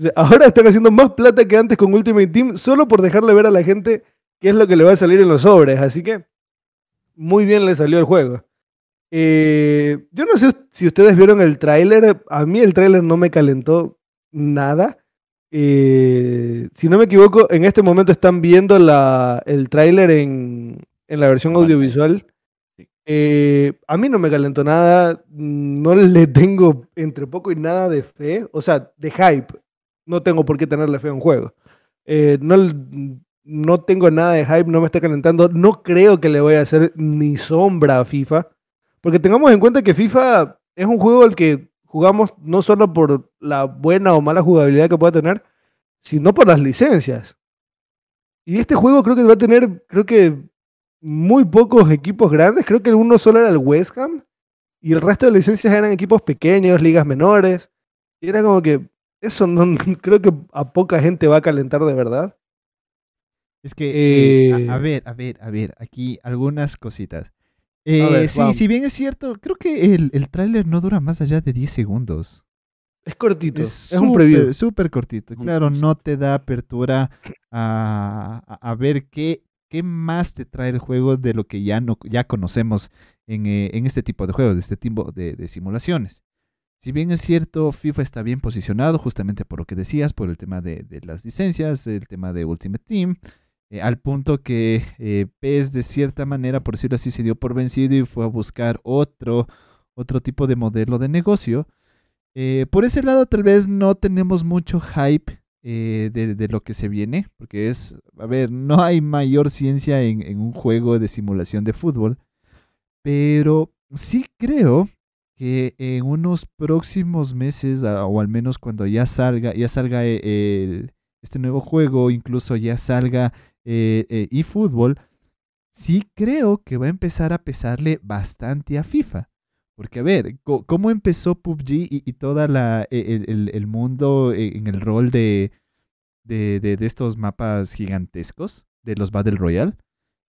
(laughs) ahora están haciendo más plata que antes con Ultimate Team solo por dejarle ver a la gente qué es lo que le va a salir en los sobres. Así que muy bien le salió el juego. Eh, yo no sé si ustedes vieron el tráiler. A mí el tráiler no me calentó nada. Eh, si no me equivoco, en este momento están viendo el tráiler en, en, la versión audiovisual. Eh, a mí no me calentó nada. No (laughs) le tengo entre poco y nada de fe. O sea, de hype. No tengo por qué tenerle fe a un juego. no, no tengo nada de hype, no me está calentando. No creo que le voy a hacer ni sombra a FIFA. Porque tengamos en cuenta que FIFA es un juego al que jugamos no solo por la buena o mala jugabilidad que pueda tener, sino por las licencias. Y este juego creo que va a tener, creo que muy pocos equipos grandes. Creo que uno solo era el West Ham. Y el resto de licencias eran equipos pequeños, ligas menores. Y era como que eso no, (laughs) creo que a poca gente va a calentar de verdad. Es que, eh, a, eh, ver, a ver, a ver, aquí algunas cositas. Eh, sí, si bien es cierto, creo que el, el tráiler no dura más allá de 10 segundos. Es cortito, es, un preview. Súper cortito. Claro, no te da apertura a, a, ver qué, qué más te trae el juego de lo que ya, no, ya conocemos en, en este tipo de juegos, de este tipo de, simulaciones. Si bien es cierto, FIFA está bien posicionado, justamente por lo que decías, por el tema de, de las licencias, el tema de Ultimate Team, eh, al punto que eh, PES de cierta manera, por decirlo así, se dio por vencido y fue a buscar otro, otro tipo de modelo de negocio. Eh, por ese lado tal vez no tenemos mucho hype de, lo que se viene, porque es, a ver, no hay mayor ciencia en, en un juego de simulación de fútbol, pero sí creo que en unos próximos meses, o al menos cuando ya salga, ya salga el, este nuevo juego, incluso ya salga eh, eh, fútbol, sí creo que va a empezar a pesarle bastante a FIFA. Porque, a ver, ¿cómo empezó PUBG y, toda la, e, el, mundo e, en el rol de, de, de, estos mapas gigantescos, de los Battle Royale?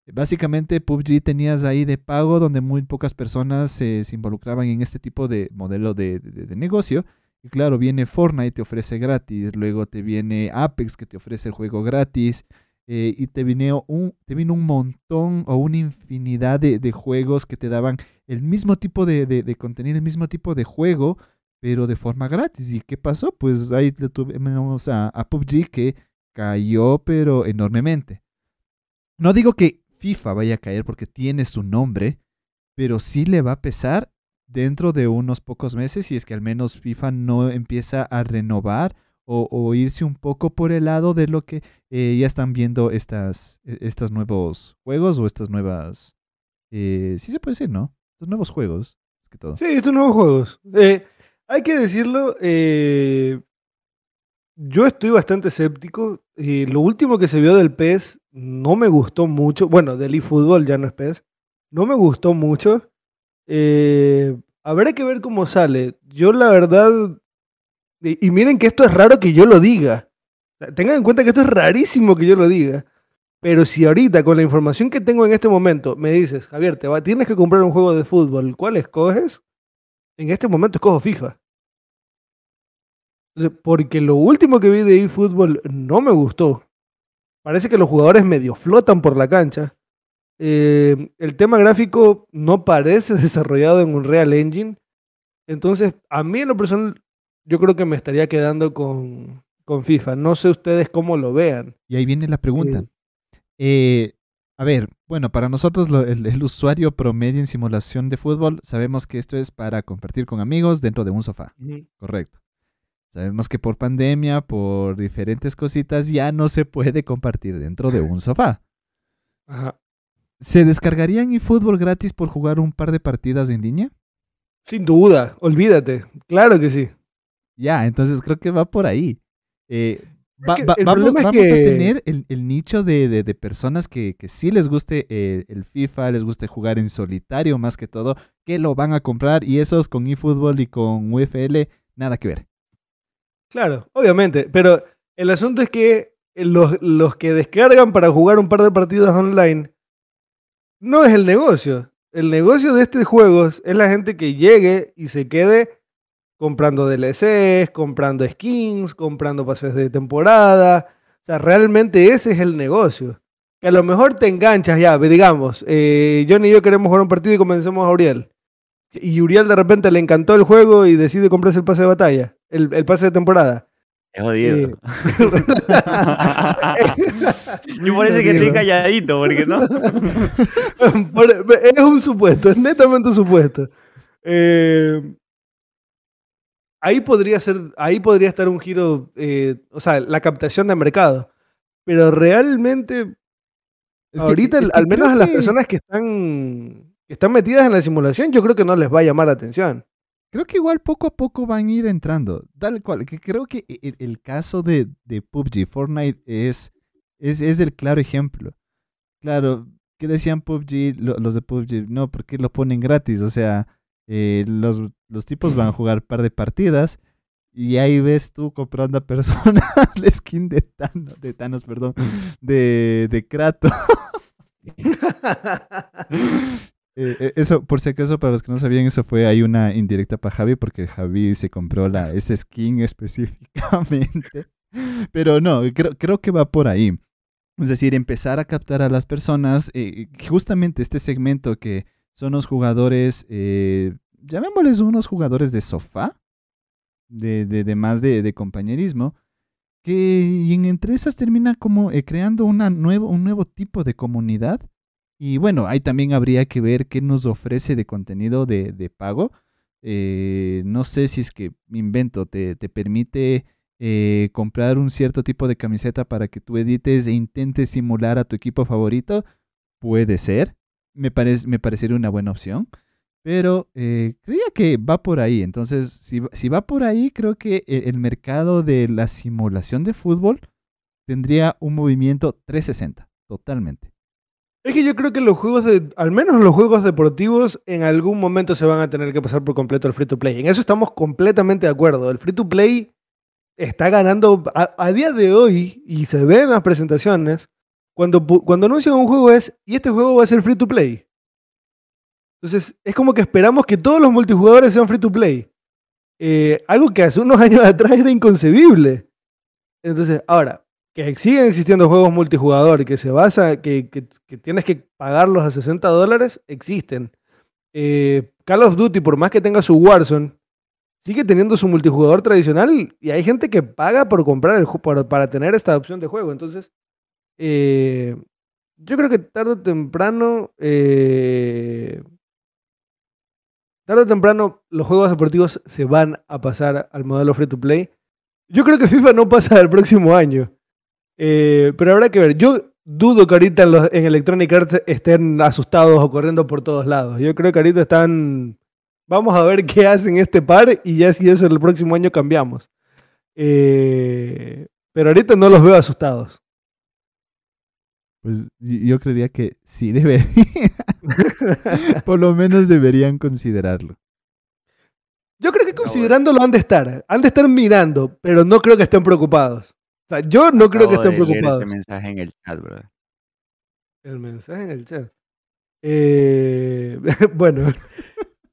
Básicamente PUBG tenías ahí de pago donde muy pocas personas se, involucraban en este tipo de modelo de, de, negocio. Y claro, viene Fortnite, te ofrece gratis, luego te viene Apex que te ofrece el juego gratis, eh, y te vino, un, te vino un montón o una infinidad de, juegos que te daban el mismo tipo de, de, contenido, el mismo tipo de juego, pero de forma gratis. ¿Y qué pasó? Pues ahí tuvimos a, a PUBG que cayó, pero enormemente. No digo que FIFA vaya a caer porque tiene su nombre, pero sí le va a pesar dentro de unos pocos meses si es que al menos FIFA no empieza a renovar o, irse un poco por el lado de lo que eh, ya están viendo estas, e, estos nuevos juegos o estas nuevas... Eh, sí se puede decir, ¿no? Estos nuevos juegos. Sí, estos nuevos juegos. Eh, hay que decirlo, yo estoy bastante escéptico. lo último que se vio del PES no me gustó mucho. Bueno, del eFootball ya no es PES. No me gustó mucho. habrá que ver cómo sale. Yo la verdad y, miren que esto es raro que yo lo diga. Tengan en cuenta que esto es rarísimo que yo lo diga. Pero si ahorita, con la información que tengo en este momento, me dices, Javier, te tienes que comprar un juego de fútbol, ¿cuál escoges? En este momento escojo FIFA. Porque lo último que vi de eFootball no me gustó. Parece que los jugadores medio flotan por la cancha. Eh, el tema gráfico no parece (laughs) desarrollado en un Real Engine. Entonces, a mí en lo personal yo creo que me estaría quedando con, con FIFA. No sé ustedes cómo lo vean. Y ahí viene la pregunta. Eh, a ver, bueno, para nosotros el, usuario promedio en simulación de fútbol, sabemos que esto es para compartir con amigos dentro de un sofá. Correcto. Sabemos que por pandemia, por diferentes cositas, ya no se puede compartir dentro de un sofá. Ajá. ¿Se descargarían eFootball gratis por jugar un par de partidas en línea? Sin duda, olvídate. Claro que sí. Ya, entonces creo que va por ahí. Eh, vamos, a tener el, nicho de, personas que, sí les guste eh, el FIFA, les guste jugar en solitario más que todo, que lo van a comprar y esos con eFootball y con UFL, nada que ver. Claro, obviamente, pero el asunto es que los, los que descargan para jugar un par de partidos online no es el negocio. El negocio de estos juegos es la gente que llegue y se quede comprando DLCs, comprando skins, comprando pases de temporada. O sea, realmente ese es el negocio. que a lo mejor te enganchas ya, digamos, eh, Johnny y yo queremos jugar un partido y convencemos a Uriel. Y Uriel de repente le encantó el juego y decide comprarse el pase de batalla, el, pase de temporada. Es jodido. Eh, (laughs) Yo parece que estoy calladito, porque no. (laughs) es un supuesto, es netamente un supuesto. Eh, ahí podría ser, ahí podría estar un giro, eh, o sea, la captación de mercado. Pero realmente, ahorita, al menos a las personas que están, que están metidas en la simulación, yo creo que no les va a llamar la atención. Creo que igual poco a poco van a ir entrando. Tal cual. Que creo que e, el, caso de, de, PUBG, Fortnite, es, es, es, el claro ejemplo. Claro, ¿qué decían PUBG, los de PUBG? No, porque lo ponen gratis. O sea, eh, los, los tipos van a jugar un par de partidas. Y ahí ves tú comprando a personas (laughs) la skin de Thanos, de Thanos, perdón, de, de Kratos. (laughs) Eh, eh, eso, por si acaso, para los que no sabían, eso fue ahí una indirecta para Javi, porque Javi se compró la, ese skin (laughs) específicamente. Pero no, creo, creo que va por ahí. Es decir, empezar a captar a las personas, eh, justamente este segmento que son los jugadores, llamémosles unos jugadores de sofá, de, de, más de, de, compañerismo, que en, entre esas termina como creando una nuevo, un nuevo tipo de comunidad y bueno, ahí también habría que ver qué nos ofrece de contenido de, pago. Eh, no sé si es que invento, te, te permite eh, comprar un cierto tipo de camiseta para que tú edites e intentes simular a tu equipo favorito. Puede ser. Me, parece, me parecería una buena opción. Pero eh, creía que va por ahí. Entonces, si, si va por ahí, creo que el, el mercado de la simulación de fútbol tendría un movimiento 360, totalmente. Es que yo creo que los juegos de, al menos los juegos deportivos, en algún momento se van a tener que pasar por completo al free to play. En eso estamos completamente de acuerdo. El free to play está ganando a, día de hoy, y se ve en las presentaciones, cuando, cuando anuncian un juego es, y este juego va a ser free to play. Entonces, es como que esperamos que todos los multijugadores sean free to play. Eh, algo que hace unos (laughs) años atrás era inconcebible. Entonces, ahora, que siguen existiendo juegos multijugador que se basa, que, que, tienes que pagarlos a 60 dólares, existen. Eh, Call of Duty, por más que tenga su Warzone, sigue teniendo su multijugador tradicional y hay gente que paga por comprar el para, para tener esta opción de juego. Entonces, eh, yo creo que tarde o temprano, tarde o temprano, los juegos deportivos se van a pasar al modelo free to play. Yo creo que FIFA no pasa el próximo año. Eh, pero habrá que ver. Yo dudo que ahorita en, los, Electronic Arts estén asustados o corriendo por todos lados. Yo creo que ahorita están. Vamos a ver qué hacen este par y ya si eso el próximo año cambiamos. Eh, pero ahorita no los veo asustados. Pues yo creería que sí deberían. (laughs) Por lo menos deberían considerarlo. Yo creo que considerándolo han de estar. Han de estar mirando, pero no creo que estén preocupados yo no creo que estén preocupados. El mensaje en el chat, bro. El mensaje en el chat. Eh, (laughs) bueno.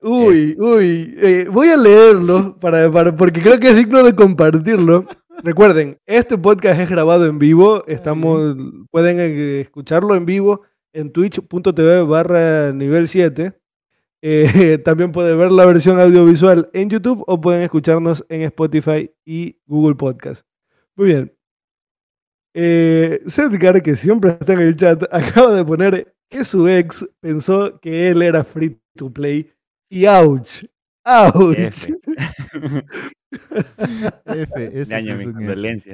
Uy, uy. Eh, voy a leerlo para, porque creo que es digno de compartirlo. Recuerden, este podcast es grabado en vivo. Estamos, pueden eh, escucharlo en vivo en twitch.tv barra nivel 7. (laughs) también pueden ver la versión audiovisual en YouTube o pueden escucharnos en Spotify y Google Podcast. Muy bien. Eh, Sedgar, que siempre está en el chat, (laughs) acaba de poner que su ex pensó que él era free to play. Y ouch. ¡Ouch! F, (laughs) F (laughs) ese es mi condolencia.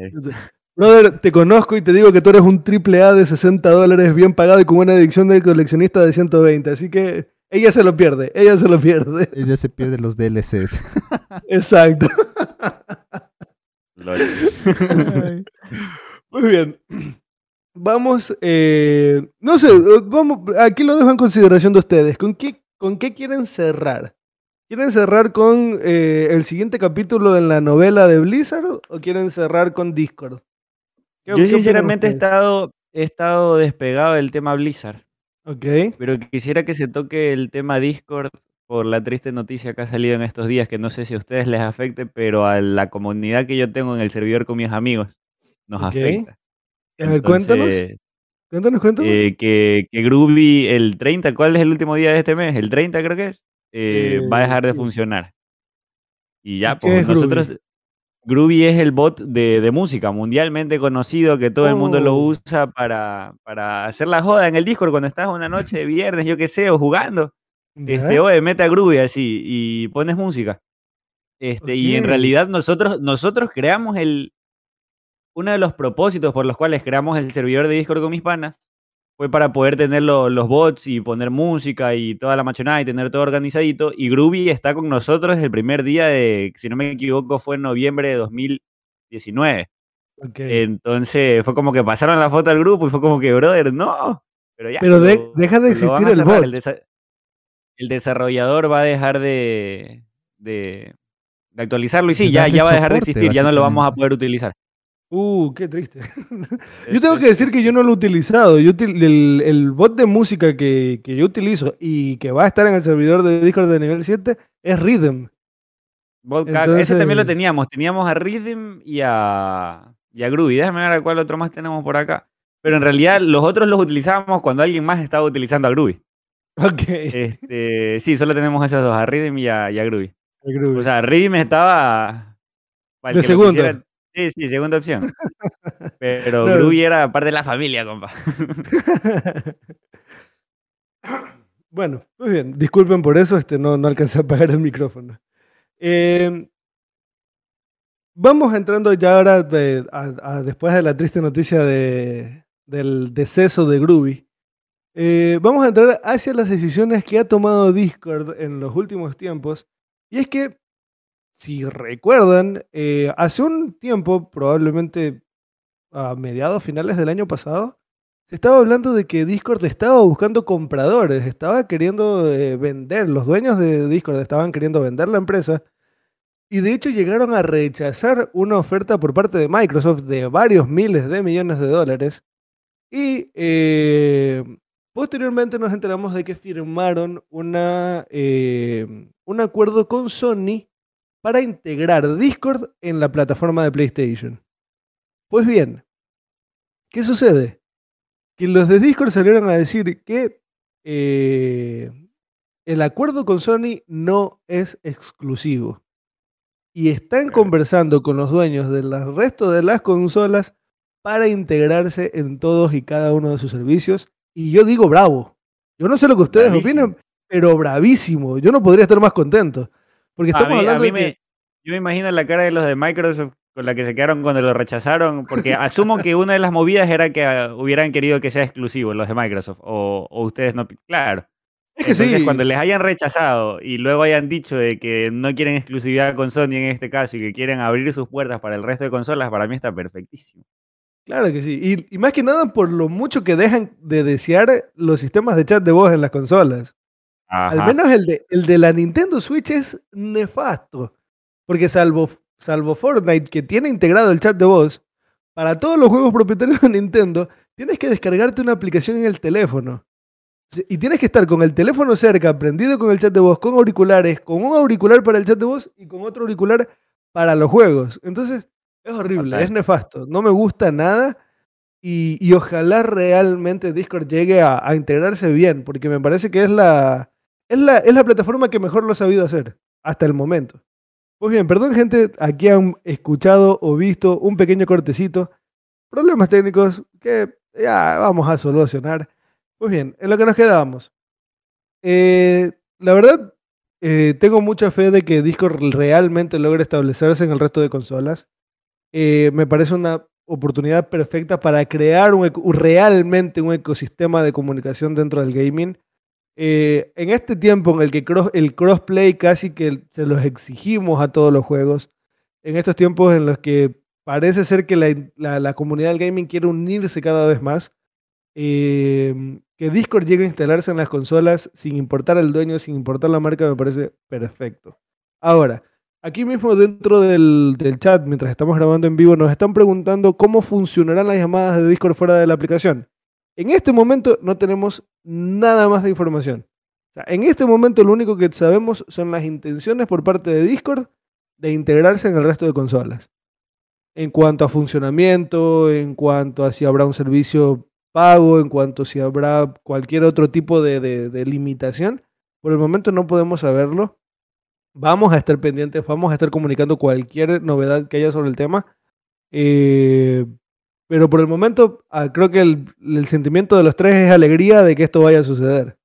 Brother, te conozco y te digo que tú eres un triple A de 60 dólares bien pagado y con una adicción de coleccionista de 120. Así que ella se lo pierde, ella se lo pierde. (laughs) Ella se pierde los DLCs. Exacto. Muy bien. Vamos, eh, no sé, vamos, aquí lo dejo en consideración de ustedes. ¿Con qué, con qué quieren cerrar? ¿Quieren cerrar con eh, el siguiente capítulo en la novela de Blizzard o quieren cerrar con Discord? Yo sinceramente he estado, he estado despegado del tema Blizzard. Ok. Pero quisiera que se toque el tema Discord por la triste noticia que ha salido en estos días, que no sé si a ustedes les afecte, pero a la comunidad que yo tengo en el servidor con mis amigos nos afecta. A ver, cuéntanos. Cuéntanos, cuéntanos. Eh, que, que Groovy el 30, ¿cuál es el último día de este mes? El 30 creo que es. Eh, va a dejar de funcionar. Y ya, pues nosotros, Groovy es el bot de, música mundialmente conocido que todo el mundo lo oh. usa para, para, hacer la joda en el Discord cuando estás una noche de viernes, yo qué sé, o jugando. Este, oye, mete a Groovy así y pones música. Este, Y en realidad nosotros, nosotros creamos el. Uno de los propósitos por los cuales creamos el servidor de Discord con mis panas fue para poder tener los bots y poner música y toda la machonada y tener todo organizadito. Y Groovy está con nosotros el primer día de, si no me equivoco, fue en noviembre de 2019. Entonces fue como que pasaron la foto al grupo y fue como que, brother, no. Pero ya. Pero deja de existir el bot. El, desarrollador va a dejar de, de, actualizarlo y sí, ya, ya va a dejar de existir, ya no lo vamos a poder utilizar. Uh, qué triste. (laughs) yo tengo que decir que yo no lo he utilizado. Yo el, bot de música que, yo utilizo y que va a estar en el servidor de Discord de nivel 7 es Rhythm. Ese también lo teníamos. Teníamos a Rhythm y a, y a Groovy. Déjame ver a cuál otro más tenemos por acá. Pero en realidad los otros los utilizábamos cuando alguien más estaba utilizando a Groovy. (laughs) Ok. Este, sí, solo tenemos esos dos, a Rhythm y a, Groovy. O sea, Rhythm estaba... De segundo. Sí, sí, segunda opción. (laughs) Pero no. era parte de la familia, compa. (laughs) bueno, muy bien. Disculpen por eso, este, no, no alcancé a apagar el micrófono. Em, vamos entrando ya ahora, después de la triste noticia de, del deceso de Groovy. Eh, vamos a entrar hacia las decisiones que ha tomado Discord en los últimos tiempos. Y es que si recuerdan, eh, hace un tiempo, probablemente a mediados finales del año pasado, se estaba hablando de que Discord estaba buscando compradores, estaba queriendo eh, vender, los dueños de Discord estaban queriendo vender la empresa y de hecho llegaron a rechazar una oferta por parte de Microsoft de varios miles de millones de dólares y eh, posteriormente nos enteramos de que firmaron un acuerdo con Sony para integrar Discord en la plataforma de PlayStation. Pues bien, ¿qué sucede? Que los de Discord salieron a decir que eh, el acuerdo con Sony no es exclusivo. Y están conversando con los dueños del resto de las consolas para integrarse en todos y cada uno de sus servicios. Y yo digo bravo. Yo no sé lo que ustedes opinan, pero bravísimo. Yo no podría estar más contento. Porque estamos hablando de me, Yo me imagino la cara de los de Microsoft con la que se quedaron cuando lo rechazaron, porque asumo que una de las movidas era que ah, hubieran querido que sea exclusivo los de Microsoft, o, ustedes no. Claro. Es que Entonces, cuando les hayan rechazado y luego hayan dicho de que no quieren exclusividad con Sony en este caso y que quieren abrir sus puertas para el resto de consolas, para mí está perfectísimo. Claro que sí. Y, más que nada por lo mucho que dejan de desear los sistemas de chat de voz en las consolas. Al menos el de, el de la Nintendo Switch es nefasto. Porque salvo, salvo Fortnite, que tiene integrado el chat de voz, para todos los juegos propietarios de Nintendo, tienes que descargarte una aplicación en el teléfono. Y tienes que estar con el teléfono cerca, prendido con el chat de voz, con auriculares, con un auricular para el chat de voz y con otro auricular para los juegos. Entonces, es horrible, es nefasto. No me gusta nada. Y, ojalá realmente Discord llegue a, a, integrarse bien, porque me parece que es la, es la, es la plataforma que mejor lo ha sabido hacer hasta el momento. Pues bien, perdón gente, aquí han escuchado o visto un pequeño cortecito, problemas técnicos que ya vamos a solucionar. Pues bien, en lo que nos quedábamos. Eh, la verdad, eh, tengo mucha fe de que Discord realmente logre establecerse en el resto de consolas. Eh, me parece una oportunidad perfecta para crear realmente un ecosistema de comunicación dentro del gaming eh, en este tiempo en el que el crossplay casi que se los exigimos a todos los juegos, en estos tiempos en los que parece ser que la, comunidad del gaming quiere unirse cada vez más, em, que Discord llegue a instalarse en las consolas sin importar el dueño, sin importar la marca, me parece perfecto. Ahora, aquí mismo dentro del, del chat, mientras estamos grabando en vivo, nos están preguntando cómo funcionarán las llamadas de Discord fuera de la aplicación. En este momento no tenemos nada más de información. en este momento lo único que sabemos son las intenciones por parte de Discord de integrarse en el resto de consolas. En cuanto a funcionamiento, en cuanto a si habrá un servicio pago, en cuanto si habrá cualquier otro tipo de, limitación. Por el momento no podemos saberlo. Vamos a estar pendientes, vamos a estar comunicando cualquier novedad que haya sobre el tema. Eh, pero por el momento ah, creo que el, sentimiento de los tres es alegría de que esto vaya a suceder.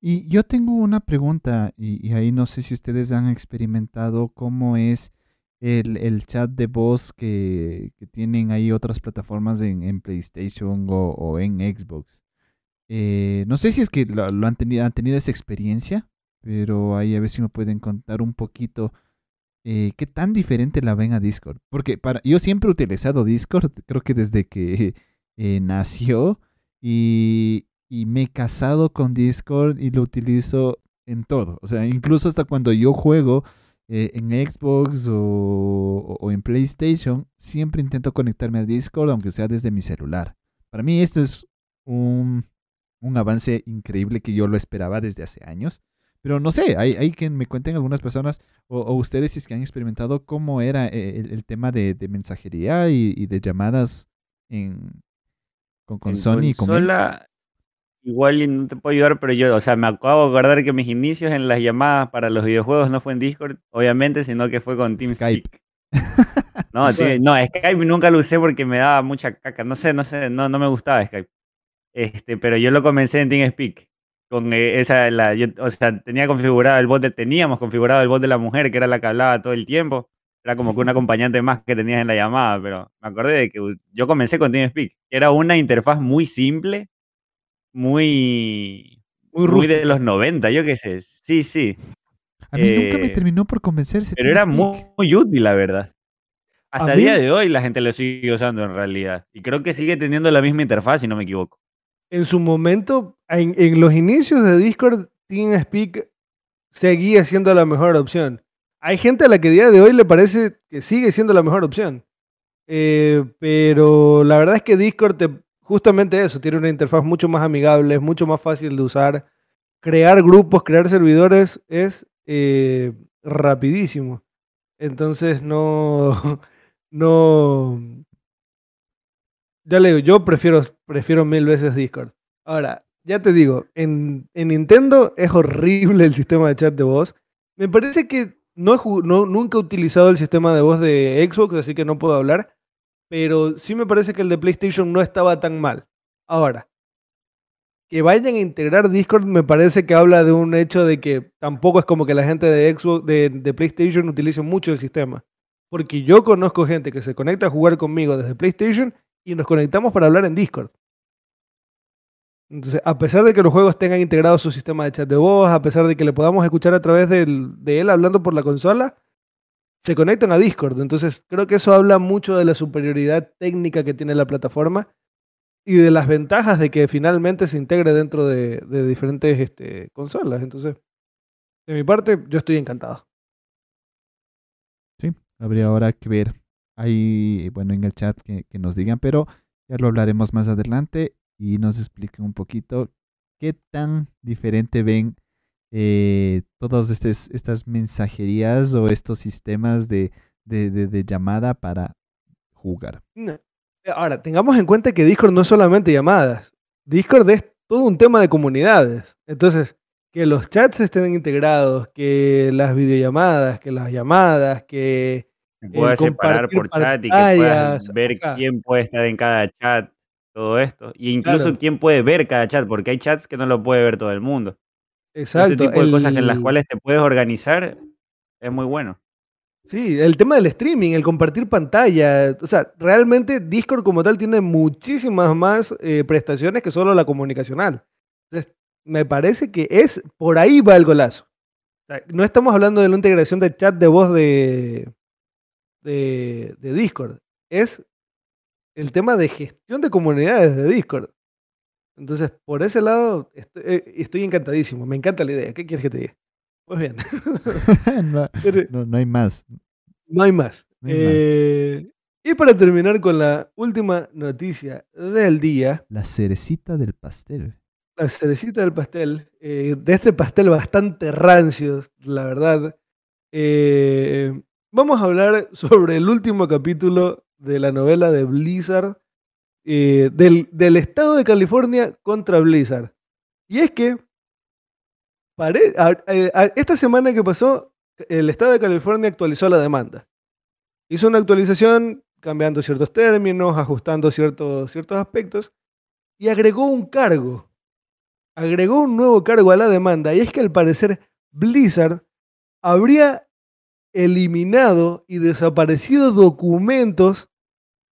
Y yo tengo una pregunta, y, ahí no sé si ustedes han experimentado cómo es el, chat de voz que, tienen ahí otras plataformas en, PlayStation o, en Xbox. Eh, no sé si es que lo, han, tenido, han tenido esa experiencia, pero ahí a ver si me pueden contar un poquito eh, qué tan diferente la ven a Discord. Porque para, yo siempre he utilizado Discord, creo que desde que eh, nació, y, y me he casado con Discord y lo utilizo en todo. O sea, incluso hasta cuando yo juego eh, en Xbox o, en PlayStation, siempre intento conectarme a Discord, aunque sea desde mi celular. Para mí esto es un, avance increíble que yo lo esperaba desde hace años. Pero no sé, hay, que me cuenten algunas personas o, ustedes si es que han experimentado cómo era eh, el, tema de, mensajería y, de llamadas en, con, Sony y con... Igual no te puedo ayudar, pero yo, o sea, me acabo de acordar que mis inicios en las llamadas para los videojuegos no fue en Discord, obviamente, sino que fue con TeamSpeak. (laughs) No, no, Skype nunca lo usé porque me daba mucha caca. No sé, no sé, no, no me gustaba Skype. Este, pero yo lo comencé en TeamSpeak. Con eh, esa, la, o sea, tenía configurado el bot de, teníamos configurado el bot de la mujer, que era la que hablaba todo el tiempo. Era como que un acompañante más que tenías en la llamada, pero me acordé de que yo comencé con TeamSpeak. Era una interfaz muy simple, muy, muy, de los 90, yo qué sé. Sí, sí. A mí nunca me eh, terminó por convencerse. Pero era muy, útil, la verdad. Hasta el día de hoy la gente lo sigue usando en realidad. Y creo que sigue teniendo la misma interfaz, si no me equivoco. En su momento, en, los inicios de Discord, TeamSpeak seguía siendo la mejor opción. Hay gente a la que a día de hoy le parece que sigue siendo la mejor opción. Eh, pero la verdad es que Discord te, justamente eso, tiene una interfaz mucho más amigable, es mucho más fácil de usar. Crear grupos, crear servidores es eh, rapidísimo. Entonces no, (laughs) no, ya le digo, yo prefiero, prefiero mil veces Discord. Ahora, ya te digo, en, Nintendo es horrible el sistema de chat de voz. Me parece que no, no, nunca he utilizado el sistema de voz de Xbox, así que no puedo hablar pero sí me parece que el de PlayStation no estaba tan mal. Ahora, que vayan a integrar Discord me parece que habla de un hecho de que tampoco es como que la gente de Xbox, de, PlayStation utilice mucho el sistema. Porque yo conozco gente que se conecta a jugar conmigo desde PlayStation y nos conectamos para hablar en Discord. Entonces, a pesar de que los juegos tengan integrado su sistema de chat de voz, a pesar de que le podamos escuchar a través de él hablando por la consola, se conectan a Discord. Entonces, creo que eso habla mucho de la superioridad técnica que tiene la plataforma y de las ventajas de que finalmente se integre dentro de, diferentes este, consolas. Entonces, de mi parte, yo estoy encantado. Sí, habría ahora que ver ahí, bueno, en el chat que, nos digan, pero ya lo hablaremos más adelante y nos expliquen un poquito qué tan diferente ven eh, todas estas mensajerías o estos sistemas de, llamada para jugar. Ahora, tengamos en cuenta que Discord no es solamente llamadas. Discord es todo un tema de comunidades. Entonces, que los chats estén integrados, que las videollamadas, que las llamadas, que... puedas separar por chat y que puedas ver quién puede estar en cada chat, todo esto. Y incluso quién puede ver cada chat, porque hay chats que no lo puede ver todo el mundo. Exacto. Este tipo de cosas en las cuales te puedes organizar es muy bueno. Sí, el tema del streaming, el compartir pantalla. O sea, realmente Discord como tal tiene muchísimas más eh, prestaciones que solo la comunicacional. Entonces, me parece que es por ahí va el golazo. no estamos hablando de la integración de chat de voz de, de, de Discord. Es el tema de gestión de comunidades de Discord. Entonces, por ese lado, eh, estoy, encantadísimo. Me encanta la idea. ¿Qué quieres que te diga? Pues bien. (laughs) (laughs) no, hay más. No hay más. Eh, y para terminar con la última noticia del día. La cerecita del pastel. La cerecita del pastel. Eh, de este pastel bastante rancio, la verdad. Vamos a hablar sobre el último capítulo de la novela de Blizzard eh, del, estado de California contra Blizzard. Y es que esta semana que pasó, el estado de California actualizó la demanda. Hizo una actualización cambiando ciertos términos, ajustando ciertos, ciertos aspectos y agregó un cargo. Agregó un nuevo cargo a la demanda y es que al parecer Blizzard habría eliminado y desaparecido documentos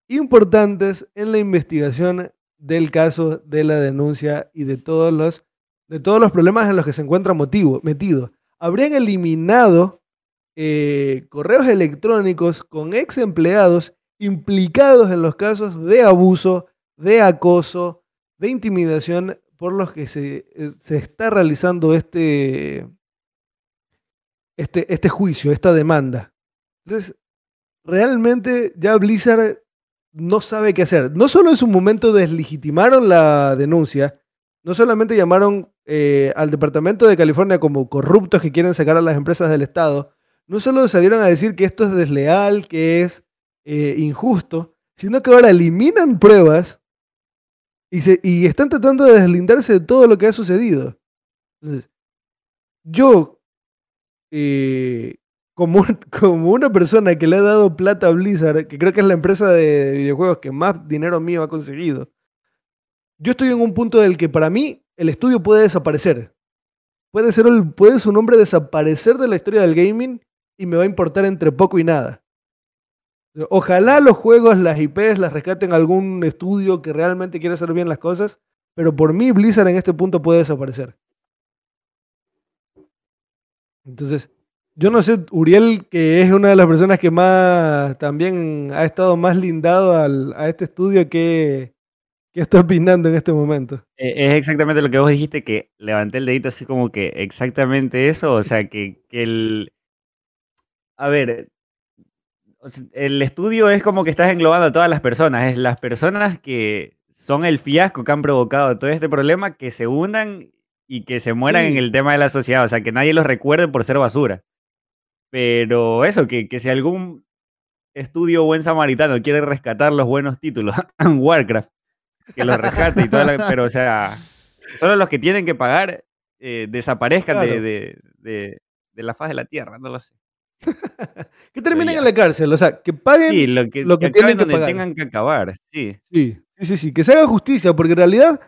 importantes en la investigación del caso de la denuncia y de todos los, de todos los problemas en los que se encuentra motivo, metido. Habrían eliminado eh, correos electrónicos con ex empleados implicados en los casos de abuso, de acoso, de intimidación por los que se, eh, se está realizando este, este, este juicio, esta demanda. Entonces, realmente ya Blizzard no sabe qué hacer. No solo en su momento deslegitimaron la denuncia, no solamente llamaron eh, al Departamento de California como corruptos que quieren sacar a las empresas del Estado, no solo salieron a decir que esto es desleal, que es eh, injusto, sino que ahora eliminan pruebas y, se, y están tratando de deslindarse de todo lo que ha sucedido. Entonces, yo eh, como, (laughs) como una persona que le ha dado plata a Blizzard, que creo que es la empresa de videojuegos que más dinero mío ha conseguido, yo estoy en un punto del que para mí el estudio puede desaparecer. Puede, ser puede su nombre desaparecer de la historia del gaming y me va a importar entre poco y nada. Ojalá los juegos, las IPs, las rescaten algún estudio que realmente quiera hacer bien las cosas, pero por mí Blizzard en este punto puede desaparecer. Entonces, yo no sé, Uriel, que es una de las personas que más también ha estado más lindado a este estudio, ¿qué, ¿qué está opinando en este momento? Eh, es exactamente lo que vos dijiste, que levanté el dedito así como que exactamente eso, o sea, que, que el... A ver, el estudio es como que estás englobando a todas las personas, es las personas que son el fiasco que han provocado todo este problema, que se hundan y que se mueran en el tema de la sociedad, o sea, que nadie los recuerde por ser basura. Pero eso, que, que si algún estudio buen samaritano quiere rescatar los buenos títulos (laughs) en Warcraft, que los rescate y toda la, Pero, o sea, solo los que tienen que pagar eh, desaparezcan de, de, de, la faz de la tierra, no lo sé. (laughs) que terminen en la cárcel, o sea, que paguen lo que, lo que, tienen que pagar. tengan que acabar, sí. Sí, sí, sí, que se haga justicia, porque en realidad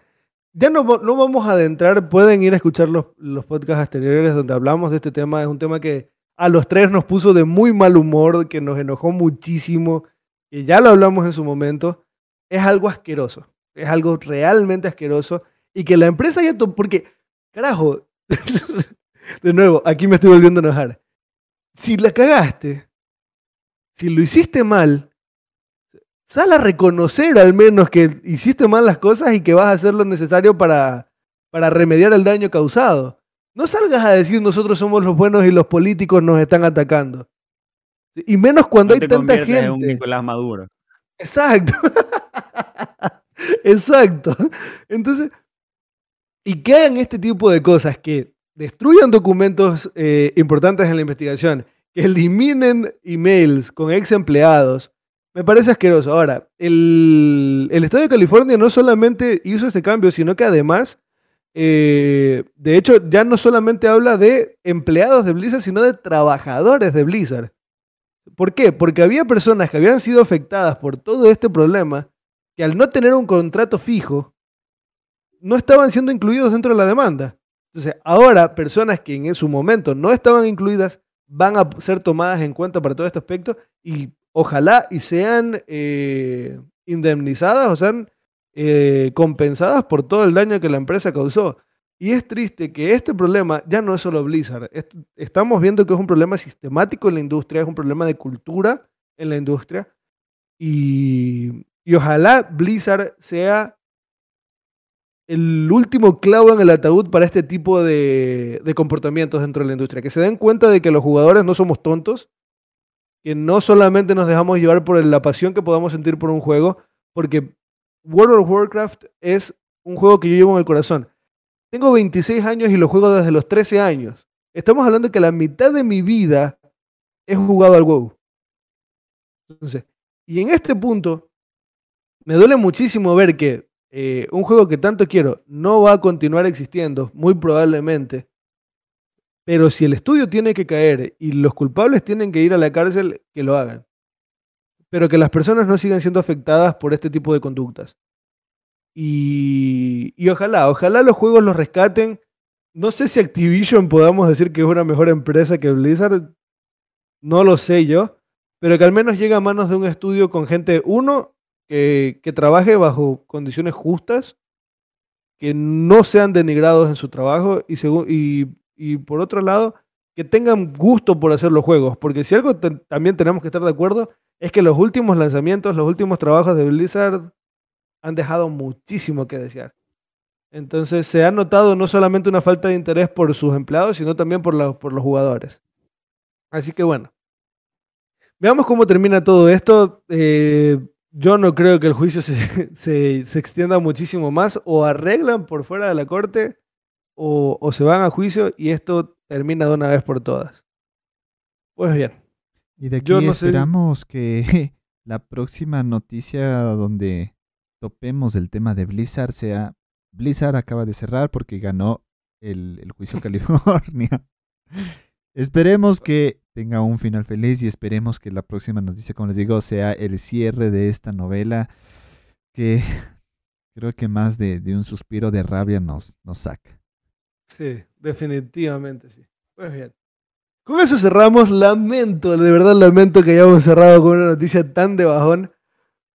ya no, no vamos a adentrar, pueden ir a escuchar los, los podcasts anteriores donde hablamos de este tema, es un tema que a los tres nos puso de muy mal humor, que nos enojó muchísimo, que ya lo hablamos en su momento, es algo asqueroso. Es algo realmente asqueroso. Y que la empresa ya... Porque, carajo, (laughs) de nuevo, aquí me estoy volviendo a enojar. Si la cagaste, si lo hiciste mal, sal a reconocer al menos que hiciste mal las cosas y que vas a hacer lo necesario para, para remediar el daño causado. No salgas a decir nosotros somos los buenos y los políticos nos están atacando. Y menos cuando hay tanta gente. En un Nicolás Maduro. Exacto. (laughs) Exacto. Entonces, y que hagan este tipo de cosas, que destruyan documentos eh, importantes en la investigación, que eliminen emails con ex empleados, me parece asqueroso. Ahora, el, el Estado de California no solamente hizo este cambio, sino que además eh, de hecho, ya no solamente habla de empleados de Blizzard, sino de trabajadores de Blizzard. ¿Por qué? Porque había personas que habían sido afectadas por todo este problema que al no tener un contrato fijo, no estaban siendo incluidos dentro de la demanda. Entonces, ahora personas que en su momento no estaban incluidas van a ser tomadas en cuenta para todo este aspecto y ojalá y sean eh, indemnizadas o sean eh, compensadas por todo el daño que la empresa causó. Y es triste que este problema ya no es solo Blizzard. estamos viendo que es un problema sistemático en la industria, es un problema de cultura en la industria. Y, ojalá Blizzard sea el último clavo en el ataúd para este tipo de, de, comportamientos dentro de la industria. Que se den cuenta de que los jugadores no somos tontos, que no solamente nos dejamos llevar por la pasión que podamos sentir por un juego, porque World of Warcraft es un juego que yo llevo en el corazón. Tengo 26 años y lo juego desde los 13 años. Estamos hablando de que la mitad de mi vida he jugado al WoW. Entonces, y en este punto, me duele muchísimo ver que eh, un juego que tanto quiero no va a continuar existiendo, muy probablemente. Pero si el estudio tiene que caer y los culpables tienen que ir a la cárcel, que lo hagan. Pero que las personas no sigan siendo afectadas por este tipo de conductas. Y, y ojalá, ojalá los juegos los rescaten. No sé si Activision podamos decir que es una mejor empresa que Blizzard. No lo sé yo. Pero que al menos llegue a manos de un estudio con gente, uno, que, trabaje bajo condiciones justas, que no sean denigrados en su trabajo y, y, y por otro lado, que tengan gusto por hacer los juegos. Porque si algo también tenemos que estar de acuerdo es que los últimos lanzamientos, los últimos trabajos de Blizzard han dejado muchísimo que desear. Entonces se ha notado no solamente una falta de interés por sus empleados, sino también por, por los jugadores. Así que bueno. Veamos cómo termina todo esto. Eh, yo no creo que el juicio se, (laughs) extienda muchísimo más. O arreglan por fuera de la corte o, se van a juicio y esto termina de una vez por todas. Pues bien. Y de aquí esperamos que (laughs) la próxima noticia donde topemos el tema de Blizzard sea Blizzard acaba de cerrar porque ganó el, el juicio (laughs) California. (laughs) Esperemos que tenga un final feliz y esperemos que la próxima dice, como les digo, sea el cierre de esta novela que creo que más de, un suspiro de rabia nos, nos saca. Sí, definitivamente sí. Pues bien. Con eso cerramos. Lamento, de verdad lamento que hayamos cerrado con una noticia tan de bajón.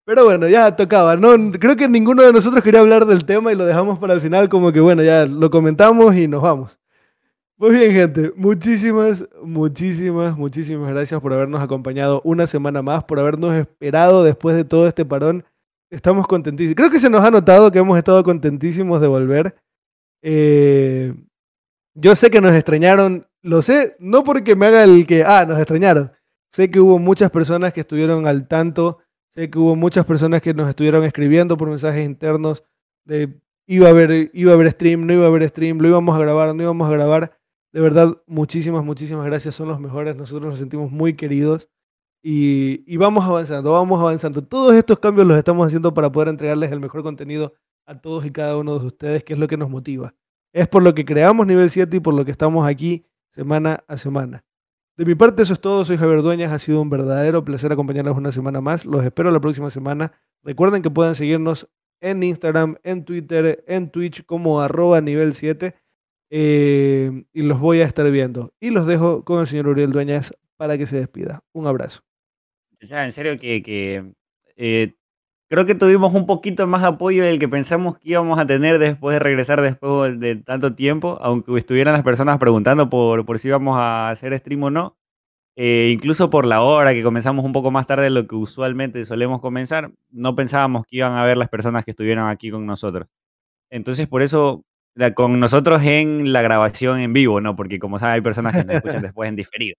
Pero bueno, ya tocaba. No, creo que ninguno de nosotros quería hablar del tema y lo dejamos para el final como que bueno, ya lo comentamos y nos vamos. Pues bien, gente, muchísimas, muchísimas, muchísimas gracias por habernos acompañado una semana más, por habernos esperado después de todo este parón. Estamos contentísimos. Creo que se nos ha notado que hemos estado contentísimos de volver. Eh, yo sé que nos extrañaron, lo sé, no porque me haga el que, ah, nos extrañaron. Sé que hubo muchas personas que estuvieron al tanto, sé que hubo muchas personas que nos estuvieron escribiendo por mensajes internos de iba a haber, iba a haber stream, no iba a haber stream, lo íbamos a grabar, no íbamos a grabar. De verdad, muchísimas, muchísimas gracias. Son los mejores. Nosotros nos sentimos muy queridos. Y, vamos avanzando, vamos avanzando. Todos estos cambios los estamos haciendo para poder entregarles el mejor contenido a todos y cada uno de ustedes, que es lo que nos motiva. Es por lo que creamos Nivel 7 y por lo que estamos aquí semana a semana. De mi parte, eso es todo. Soy Javier Dueñas. Ha sido un verdadero placer acompañarlos una semana más. Los espero la próxima semana. Recuerden que pueden seguirnos en Instagram, en Twitter, en Twitch como arroba nivel 7 eh, y los voy a estar viendo. Y los dejo con el señor Uriel Dueñas para que se despida. Un abrazo. Ya, en serio que, eh, creo que tuvimos un poquito más apoyo del que pensamos que íbamos a tener después de regresar después de tanto tiempo, aunque estuvieran las personas preguntando por, por si íbamos a hacer stream o no. Eh, incluso por la hora que comenzamos un poco más tarde de lo que usualmente solemos comenzar, no pensábamos que iban a ver las personas que estuvieron aquí con nosotros. Entonces, por eso con nosotros en la grabación en vivo, ¿no? Porque como saben, hay personas que nos escuchan (laughs) después en diferido.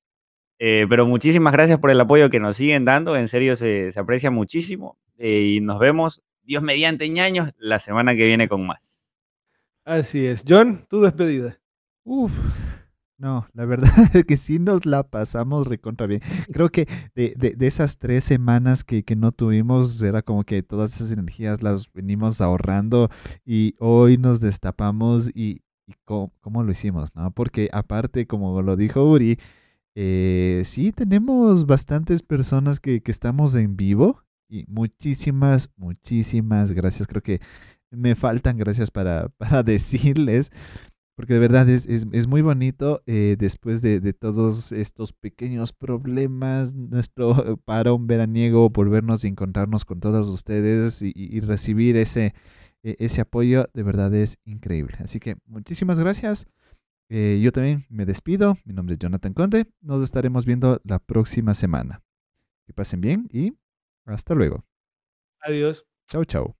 Eh, pero muchísimas gracias por el apoyo que nos siguen dando, en serio se, aprecia muchísimo eh, y nos vemos, Dios mediante ñaños, la semana que viene con más. Así es. John, tu despedida. Uf, no, la verdad (laughs) es que sí nos la pasamos recontra bien. Creo que de, de, esas tres semanas que, que, no tuvimos, era como que todas esas energías las venimos ahorrando y hoy nos destapamos y, y cómo, lo hicimos, ¿no? Porque aparte, como lo dijo Uri, eh, sí tenemos bastantes personas que, que estamos en vivo y muchísimas, muchísimas gracias. Creo que me faltan gracias para, (laughs) para decirles. Porque de verdad es, es, muy bonito eh, después de, de, todos estos pequeños problemas, nuestro (laughs) parón veraniego, volvernos y encontrarnos con todos ustedes y, recibir ese, e, ese apoyo, de verdad es increíble. Así que muchísimas gracias. Eh, yo también me despido. Mi nombre es Jonathan Conde. Nos estaremos viendo la próxima semana. Que pasen bien y hasta luego. Adiós. Chau, chau.